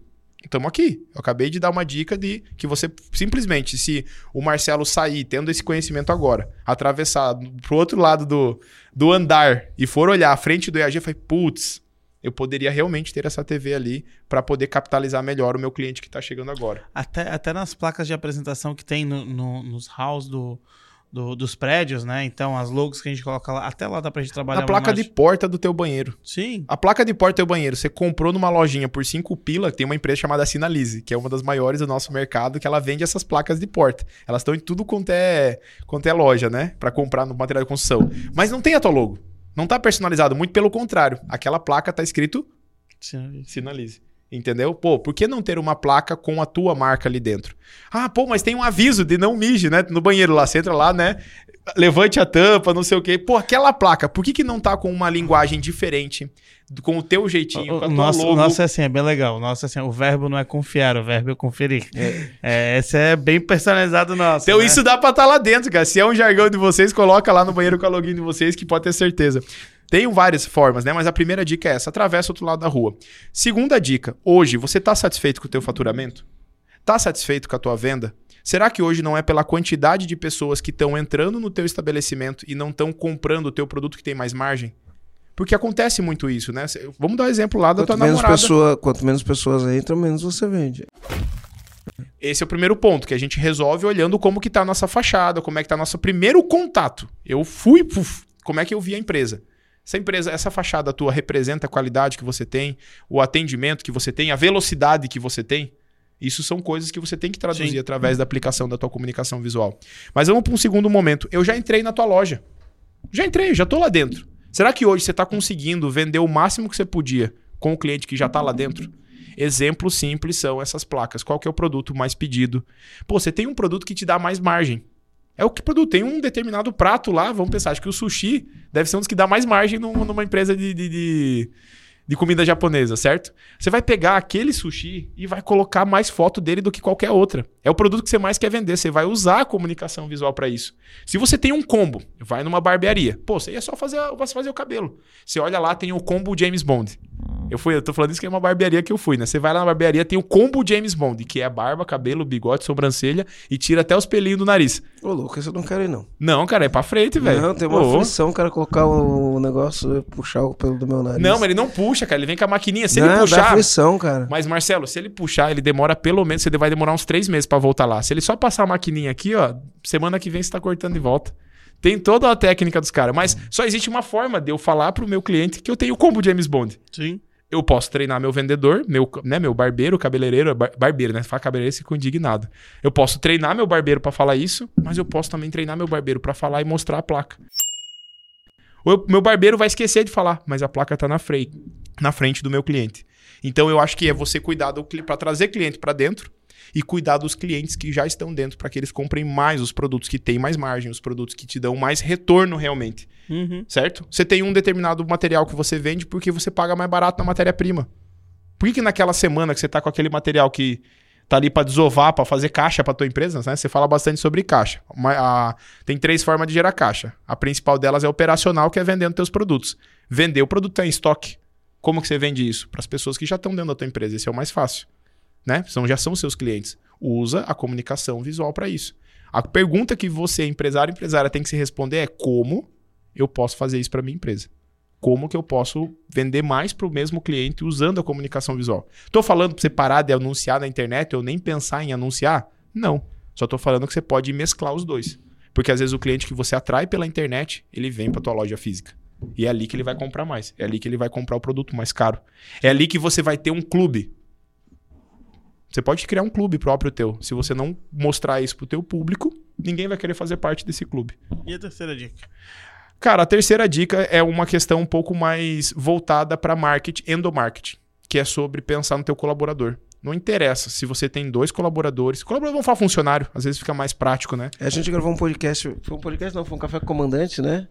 Estamos aqui. Eu acabei de dar uma dica de que você simplesmente, se o Marcelo sair tendo esse conhecimento agora, atravessar pro outro lado do, do andar e for olhar a frente do EAG, eu falei, putz, eu poderia realmente ter essa TV ali para poder capitalizar melhor o meu cliente que está chegando agora. Até, até nas placas de apresentação que tem no- no- nos halls do, do- dos prédios, né? Então, as logos que a gente coloca lá, até lá dá pra gente trabalhar. A placa de porta do teu banheiro. Sim. A placa de porta do teu banheiro, você comprou numa lojinha por 5 pila, tem uma empresa chamada Sinalize, que é uma das maiores do nosso mercado, que ela vende essas placas de porta. Elas estão em tudo quanto é, quanto é loja, né? Pra comprar no material de construção. Mas não tem a tua logo. Não tá personalizado, muito pelo contrário. Aquela placa tá escrito Sim. Sinalize. Entendeu? Pô, por que não ter uma placa com a tua marca ali dentro? Ah, pô, mas tem um aviso de não mije, né? No banheiro lá, você entra lá, né? Levante a tampa, não sei o quê. Pô, aquela placa, por que, que não tá com uma linguagem diferente? Com o teu jeitinho, O, com nosso, logo? o nosso é assim, é bem legal. O nosso é assim, o verbo não é confiar, o verbo é conferir. É, esse é bem personalizado nosso. Então né? isso dá pra estar lá dentro, cara. Se é um jargão de vocês, coloca lá no banheiro com a login de vocês, que pode ter certeza. Tem várias formas, né? Mas a primeira dica é essa: atravessa o outro lado da rua. Segunda dica: hoje, você tá satisfeito com o teu faturamento? Tá satisfeito com a tua venda? Será que hoje não é pela quantidade de pessoas que estão entrando no teu estabelecimento e não estão comprando o teu produto que tem mais margem? Porque acontece muito isso, né? Vamos dar um exemplo lá da Quanto tua menos, namorada. pessoa, quanto menos pessoas entram, menos você vende. Esse é o primeiro ponto que a gente resolve olhando como que tá a nossa fachada, como é que tá nosso primeiro contato. Eu fui, puf, como é que eu vi a empresa? Essa empresa, essa fachada tua representa a qualidade que você tem, o atendimento que você tem, a velocidade que você tem? Isso são coisas que você tem que traduzir Sim. através da aplicação da tua comunicação visual. Mas vamos para um segundo momento. Eu já entrei na tua loja. Já entrei, já tô lá dentro. Será que hoje você está conseguindo vender o máximo que você podia com o cliente que já está lá dentro? Exemplos simples são essas placas. Qual que é o produto mais pedido? Pô, você tem um produto que te dá mais margem. É o que produto? Tem um determinado prato lá, vamos pensar, acho que o sushi deve ser um dos que dá mais margem num- numa empresa de, de, de, de comida japonesa, certo? Você vai pegar aquele sushi e vai colocar mais foto dele do que qualquer outra. É o produto que você mais quer vender, você vai usar a comunicação visual para isso. Se você tem um combo, vai numa barbearia, pô, você ia só fazer, você fazer o cabelo. Você olha lá, tem o combo James Bond. Eu fui, eu tô falando isso que é uma barbearia que eu fui, né? Você vai lá na barbearia, tem o combo James Bond, que é barba, cabelo, bigode, sobrancelha e tira até os pelinhos do nariz. Ô, louco, esse eu não quero ir, não. Não, cara, é pra frente, velho. Não, tem uma Ô. aflição, cara colocar o negócio, puxar o pelo do meu nariz. Não, mas ele não puxa, cara. Ele vem com a maquininha. Se não, ele dá puxar. aflição, cara. Mas, Marcelo, se ele puxar, ele demora pelo menos. Ele vai demorar uns três meses pra voltar lá. Se ele só passar a maquininha aqui, ó, semana que vem você tá cortando de volta. Tem toda a técnica dos caras. Mas só existe uma forma de eu falar pro meu cliente que eu tenho o combo James Bond. Sim. Eu posso treinar meu vendedor, meu, né, meu barbeiro, cabeleireiro, bar- barbeiro, né? Fala cabeleireiro, fico indignado. Eu posso treinar meu barbeiro pra falar isso, mas eu posso também treinar meu barbeiro pra falar e mostrar a placa. O meu barbeiro vai esquecer de falar, mas a placa tá na frente, na frente do meu cliente. Então eu acho que é você cuidar para trazer cliente pra dentro e cuidar dos clientes que já estão dentro para que eles comprem mais os produtos que têm mais margem, os produtos que te dão mais retorno realmente Uhum. certo? Você tem um determinado material que você vende porque você paga mais barato na matéria-prima. Por que, que naquela semana que você tá com aquele material que tá ali para desovar, para fazer caixa para tua empresa, né? Você fala bastante sobre caixa. Uma- a- tem três formas de gerar caixa. A principal delas é operacional, que é vendendo teus produtos. Vender o produto tá em estoque. Como que você vende isso? Para as pessoas que já estão dentro da tua empresa. Esse é o mais fácil, né? São, já são seus clientes. Usa a comunicação visual para isso. A pergunta que você, empresário empresária, tem que se responder é como eu posso fazer isso para minha empresa? Como que eu posso vender mais para o mesmo cliente usando a comunicação visual? Tô falando para você parar de anunciar na internet ou nem pensar em anunciar? Não. Só tô falando que você pode mesclar os dois. Porque às vezes o cliente que você atrai pela internet, ele vem para tua loja física. E é ali que ele vai comprar mais. É ali que ele vai comprar o produto mais caro. É ali que você vai ter um clube. Você pode criar um clube próprio teu. Se você não mostrar isso pro teu público, ninguém vai querer fazer parte desse clube. E a terceira dica? Cara, a terceira dica é uma questão um pouco mais voltada para marketing, endomarketing, que é sobre pensar no teu colaborador. Não interessa se você tem dois colaboradores. Colaborador, vamos falar funcionário, às vezes fica mais prático, né? A gente gravou um podcast. Foi um podcast, não, foi um café com o comandante, né?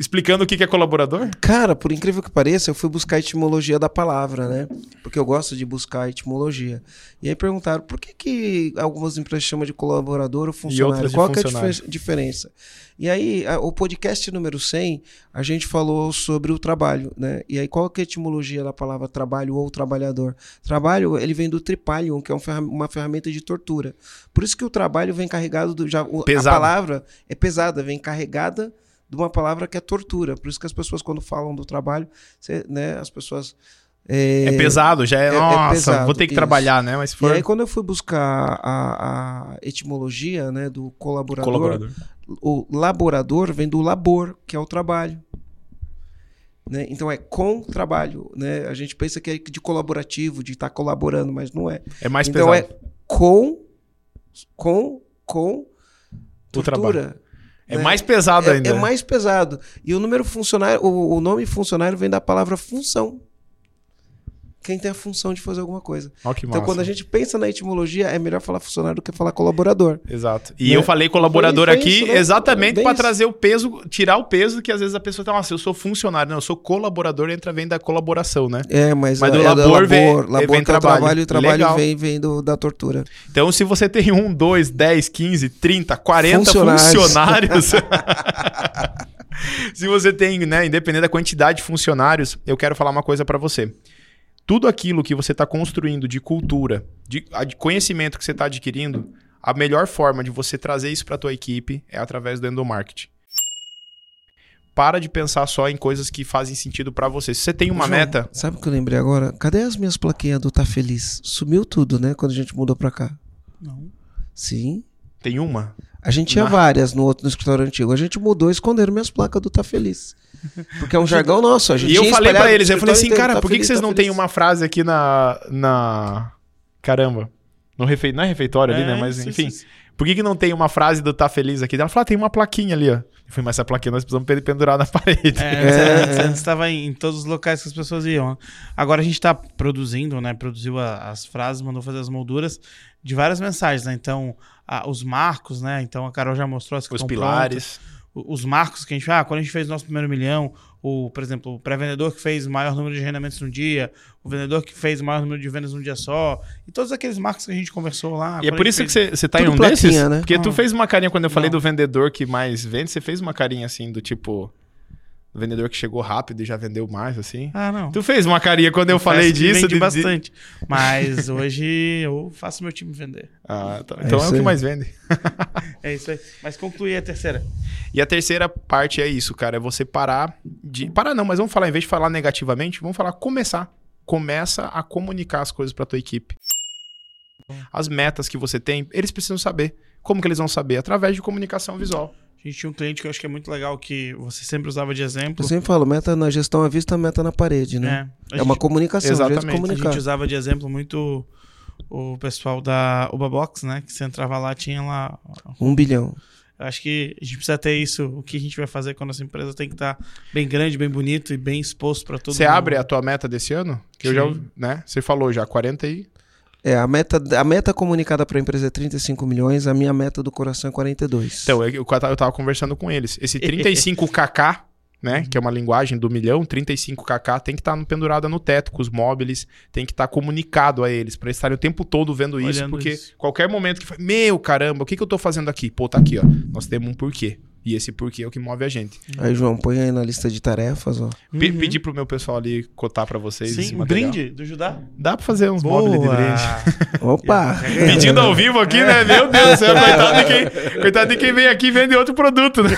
Explicando o que é colaborador? Cara, por incrível que pareça, eu fui buscar a etimologia da palavra, né? Porque eu gosto de buscar a etimologia. E aí perguntaram por que, que algumas empresas chamam de colaborador ou funcionário? Qual que é a funcionário. difer- diferença? E aí, a- o podcast número 100, a gente falou sobre o trabalho, né? E aí, qual que é a etimologia da palavra trabalho ou trabalhador? Trabalho, ele vem do tripalium, que é um uma ferramenta de tortura. Por isso que o trabalho vem carregado do... Já, o- a palavra é pesada, vem carregada de uma palavra que é tortura. Por isso que as pessoas, quando falam do trabalho, cê- né, as pessoas. É, É, pesado, já é, é- é nossa, pesado, vou ter que isso. trabalhar, né? Mas se E for aí, quando eu fui buscar a, a etimologia né, do colaborador, colaborador. o laborador vem do labor, que é o trabalho. Né? Então é com trabalho. Né? A gente pensa que é de colaborativo, de estar colaborando, mas não é. É mais então pesado. é com, com, com O trabalho. É né? mais pesado é, ainda. é né? mais pesado. E o número funcionário, o, o nome funcionário vem da palavra função. Quem tem a função de fazer alguma coisa. Que Então, massa. quando a gente pensa na etimologia, é melhor falar funcionário do que falar colaborador. Exato. E Né? eu falei colaborador Foi- foi aqui isso, né? exatamente para trazer o peso, tirar o peso que às vezes a pessoa tá, nossa, eu sou funcionário, não, eu sou colaborador, entra vem da colaboração, né? É, mas, Mas é, do é labor vem- labor, labor vem é o trabalho. trabalho e trabalho Legal. vem, vem do, da tortura. Então, se você tem um, dois, dez, quinze, trinta, quarenta Funcionários. funcionários, *laughs* se você tem, né, independente da quantidade de funcionários, eu quero falar uma coisa para você. Tudo aquilo que você está construindo de cultura, de, a- de conhecimento que você está adquirindo, a melhor forma de você trazer isso para tua equipe é através do endomarketing. Para de pensar só em coisas que fazem sentido para você. Se você tem uma João, meta, Sabe o que eu lembrei agora? Cadê as minhas plaquinhas do Tá Feliz? Sumiu tudo, né? Quando a gente mudou pra cá. Não. Sim. tem uma. A gente tinha Na- várias no outro no escritório antigo. A gente mudou e esconderam minhas placas do Tá Feliz. Porque é um jargão nosso. A gente E eu falei pra espalhado eles, eu falei assim, escritório cara, inteiro, por que, que feliz, vocês tá não têm feliz. uma frase aqui na. na... Caramba. No refe... Não é refeitório ali, né? Mas sim, enfim. sim, sim. Por que, que não tem uma frase do Tá Feliz aqui? Ela falou, ah, tem uma plaquinha ali, ó. Eu falei, mas essa plaquinha nós precisamos pen- pendurar na *laughs* parede. É, É, antes, antes- é. estava em, todos os locais que as pessoas iam. né? Agora a gente está produzindo, né? Produziu a- as frases, mandou fazer as molduras de várias mensagens, né? Então, a- os marcos, né? Então a Carol já mostrou as que Os estão pilares. prontas. Os marcos que a gente... Ah, quando a gente fez o nosso primeiro milhão, o, por exemplo, o pré-vendedor que fez o maior número de agendamentos no dia, o vendedor que fez o maior número de vendas num dia só, e todos aqueles marcos que a gente conversou lá. E é por isso gente que fez- você, tá em Tudo um plaquinha, desses? né? Porque tu Não. fez uma carinha quando eu falei Não. do vendedor que mais vende, você fez uma carinha assim do tipo. Do vendedor que chegou rápido e já vendeu mais, assim. Ah, não. Tu fez uma carinha quando eu falei Confesso que disso. vende de- de- bastante. Mas hoje eu faço meu time vender. Ah, tá. É Então é, isso o que mais vende. *laughs* É isso aí. Mas concluir a terceira. E a terceira parte é isso, cara. É você parar de. Parar não, mas vamos falar, em vez de falar negativamente, vamos falar começar. Começa a comunicar as coisas pra tua equipe. As metas que você tem, eles precisam saber. Como que eles vão saber? Através de comunicação visual. A gente tinha um cliente que eu acho que é muito legal, que você sempre usava de exemplo. Eu sempre falo, meta na gestão à vista, meta na parede, né? É, É, a uma comunicação, um jeito de Exatamente. A gente usava de exemplo muito o pessoal da Ubabox, né? Que você entrava lá, tinha lá. Um bilhão. Eu acho que a gente precisa ter isso. O que a gente vai fazer quando essa empresa tem que estar bem grande, bem bonito e bem exposto para todo Você mundo. abre a tua meta desse ano? Que eu já, Sim. né? Você falou já 40 e É, a meta, a meta comunicada para a empresa é 35 milhões, a minha meta do coração é 42. Então, eu, eu tava- eu tava conversando com eles. Esse *laughs* 35kk, né, que é uma linguagem do milhão, 35kk tem que estar pendurada no teto com os móveis, tem que estar comunicado a eles, pra eles estarem o tempo todo vendo isso, Olhando porque isso. qualquer momento que fala, meu caramba, o que, que eu tô fazendo aqui? Pô, tá aqui, ó. Nós temos um porquê. E esse porquê é o que move a gente. Aí, João, põe aí na lista de tarefas, ó. Pe- Uhum. Pedir pro meu pessoal ali cotar pra vocês Sim, um material. brinde do Judá. Dá pra fazer uns móveis de brinde. *laughs* Opa! *laughs* Pedindo ao vivo aqui, né? Meu Deus do céu, coitado de quem, coitado de quem vem aqui e vende outro produto, né?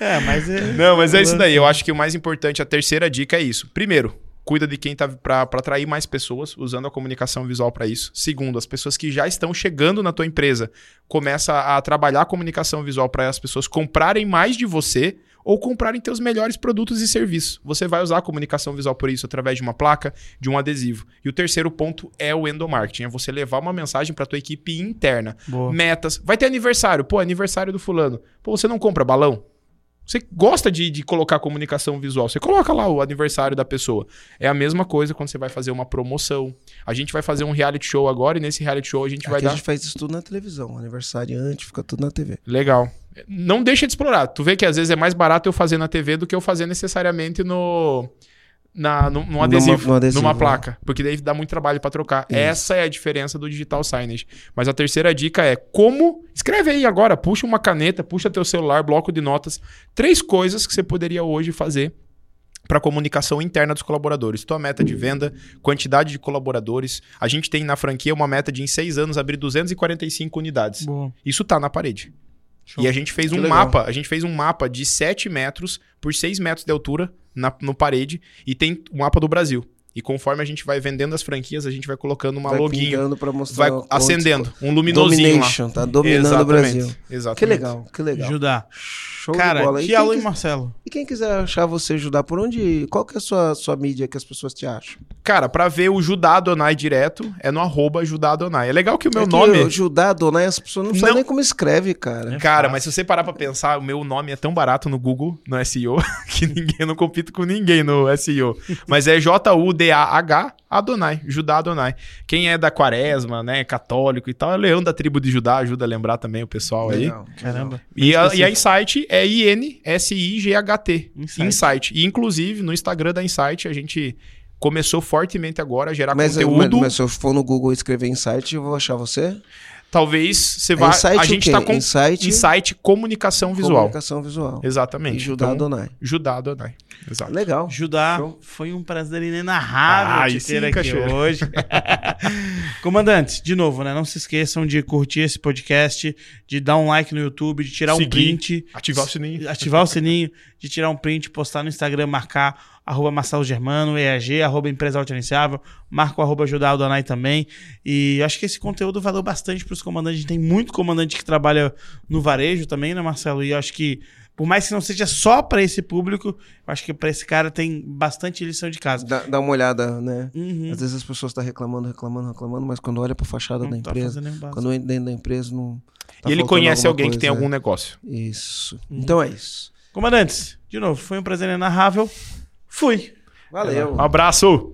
É, mas é. Não, mas é isso daí. Eu acho que o mais importante, a terceira dica é isso. Primeiro, cuida de quem tá para atrair mais pessoas, usando a comunicação visual para isso. Segundo, as pessoas que já estão chegando na tua empresa, começa a trabalhar a comunicação visual para as pessoas comprarem mais de você ou comprarem teus melhores produtos e serviços. Você vai usar a comunicação visual por isso através de uma placa, de um adesivo. E o terceiro ponto é o endomarketing, é você levar uma mensagem para tua equipe interna. Boa. Metas. Vai ter aniversário. Pô, aniversário do fulano. Pô, você não compra balão? Você gosta de, de colocar comunicação visual. Você coloca lá o aniversário da pessoa. É a mesma coisa quando você vai fazer uma promoção. A gente vai fazer um reality show agora e nesse reality show a gente vai dar. a gente faz isso tudo na televisão. Aniversariante, fica tudo na TV. Legal. Não deixa de explorar. Tu vê que às vezes é mais barato eu fazer na TV do que eu fazer necessariamente no. Na, num, num Numa- adesivo, no adesivo, numa né? placa. Porque daí dá muito trabalho pra trocar. Isso. Essa é a diferença do digital signage. Mas a terceira dica é como. Escreve aí agora, puxa uma caneta, puxa teu celular, bloco de notas. Três coisas que você poderia hoje fazer para comunicação interna dos colaboradores. Tua meta de venda, quantidade de colaboradores. A gente tem na franquia uma meta de em seis anos abrir 245 unidades. Boa. Isso tá na parede. Show. E a gente fez Que um legal. mapa, a gente fez um mapa de 7 metros por 6 metros de altura na, no parede e tem o mapa do Brasil. E conforme a gente vai vendendo as franquias, a gente vai colocando uma vai pingando pra mostrar vai acendendo, um luminosinho lá. Domination, tá dominando o Exatamente, Brasil. Exatamente. Que legal, que legal. Judá. Show Cara, de bola. E que quem aula, hein, quis- Marcelo? E quem quiser achar você ajudar, por onde. Qual que é a sua, sua mídia que as pessoas te acham? Cara, pra ver o Judá Adonai direto, é no arroba Judá Adonai. É legal que o meu é que nome... o Judá Adonai, as pessoas não, sabem Não. nem como escreve, cara. É Cara, fácil. mas se você parar pra pensar, o meu nome é tão barato no Google, no SEO, *laughs* que ninguém eu não compito com ninguém no SEO. Mas é J-U-D-A-H Adonai, Judá Adonai. Quem é da quaresma, né, católico e tal, é Leão da tribo de Judá, ajuda a lembrar também o pessoal aí. Caramba. E a, e a. Insight é I-N-S-I-G-H-T. Insight. Insight. E inclusive no Instagram da Insight a gente começou fortemente agora a gerar Mas, mas, conteúdo. mas se eu for no Google e escrever Insight, eu vou achar você? Talvez você vá. Insight a o gente quê? tá com Insight, Insight Comunicação Visual. Comunicação visual. Exatamente. E Judá Então, Adonai. Judá Adonai. Exato. Legal. Judá, Show. foi um prazer inenarrável Ah, te aí ter sim, aqui Cachoeira. hoje. *laughs* Comandante, de novo, né? Não se esqueçam de curtir esse podcast, de dar um like no YouTube, de tirar um Seguir. print. Ativar o sininho. Ativar o sininho, de tirar um print, postar no Instagram, marcar arroba Marcelo Germano, EAG, arroba Empresa Autogerenciável, marca o arroba Judá Adonai também. E eu acho que esse conteúdo valeu bastante para os comandantes. A gente tem muito comandante que trabalha no varejo também, né, Marcelo? E eu acho que, por mais que não seja só para esse público, eu acho que para esse cara tem bastante lição de casa. Dá, dá uma olhada, né? Uhum. Às vezes as pessoas estão reclamando, reclamando, reclamando, mas quando olha pra fachada Não da tá empresa, quando entra dentro da empresa, não. tá e ele conhece alguém que tem coisa, algum né? negócio. Isso. Então é isso. Comandantes, de novo, foi um prazer inenarrável. Fui. Valeu. Um abraço!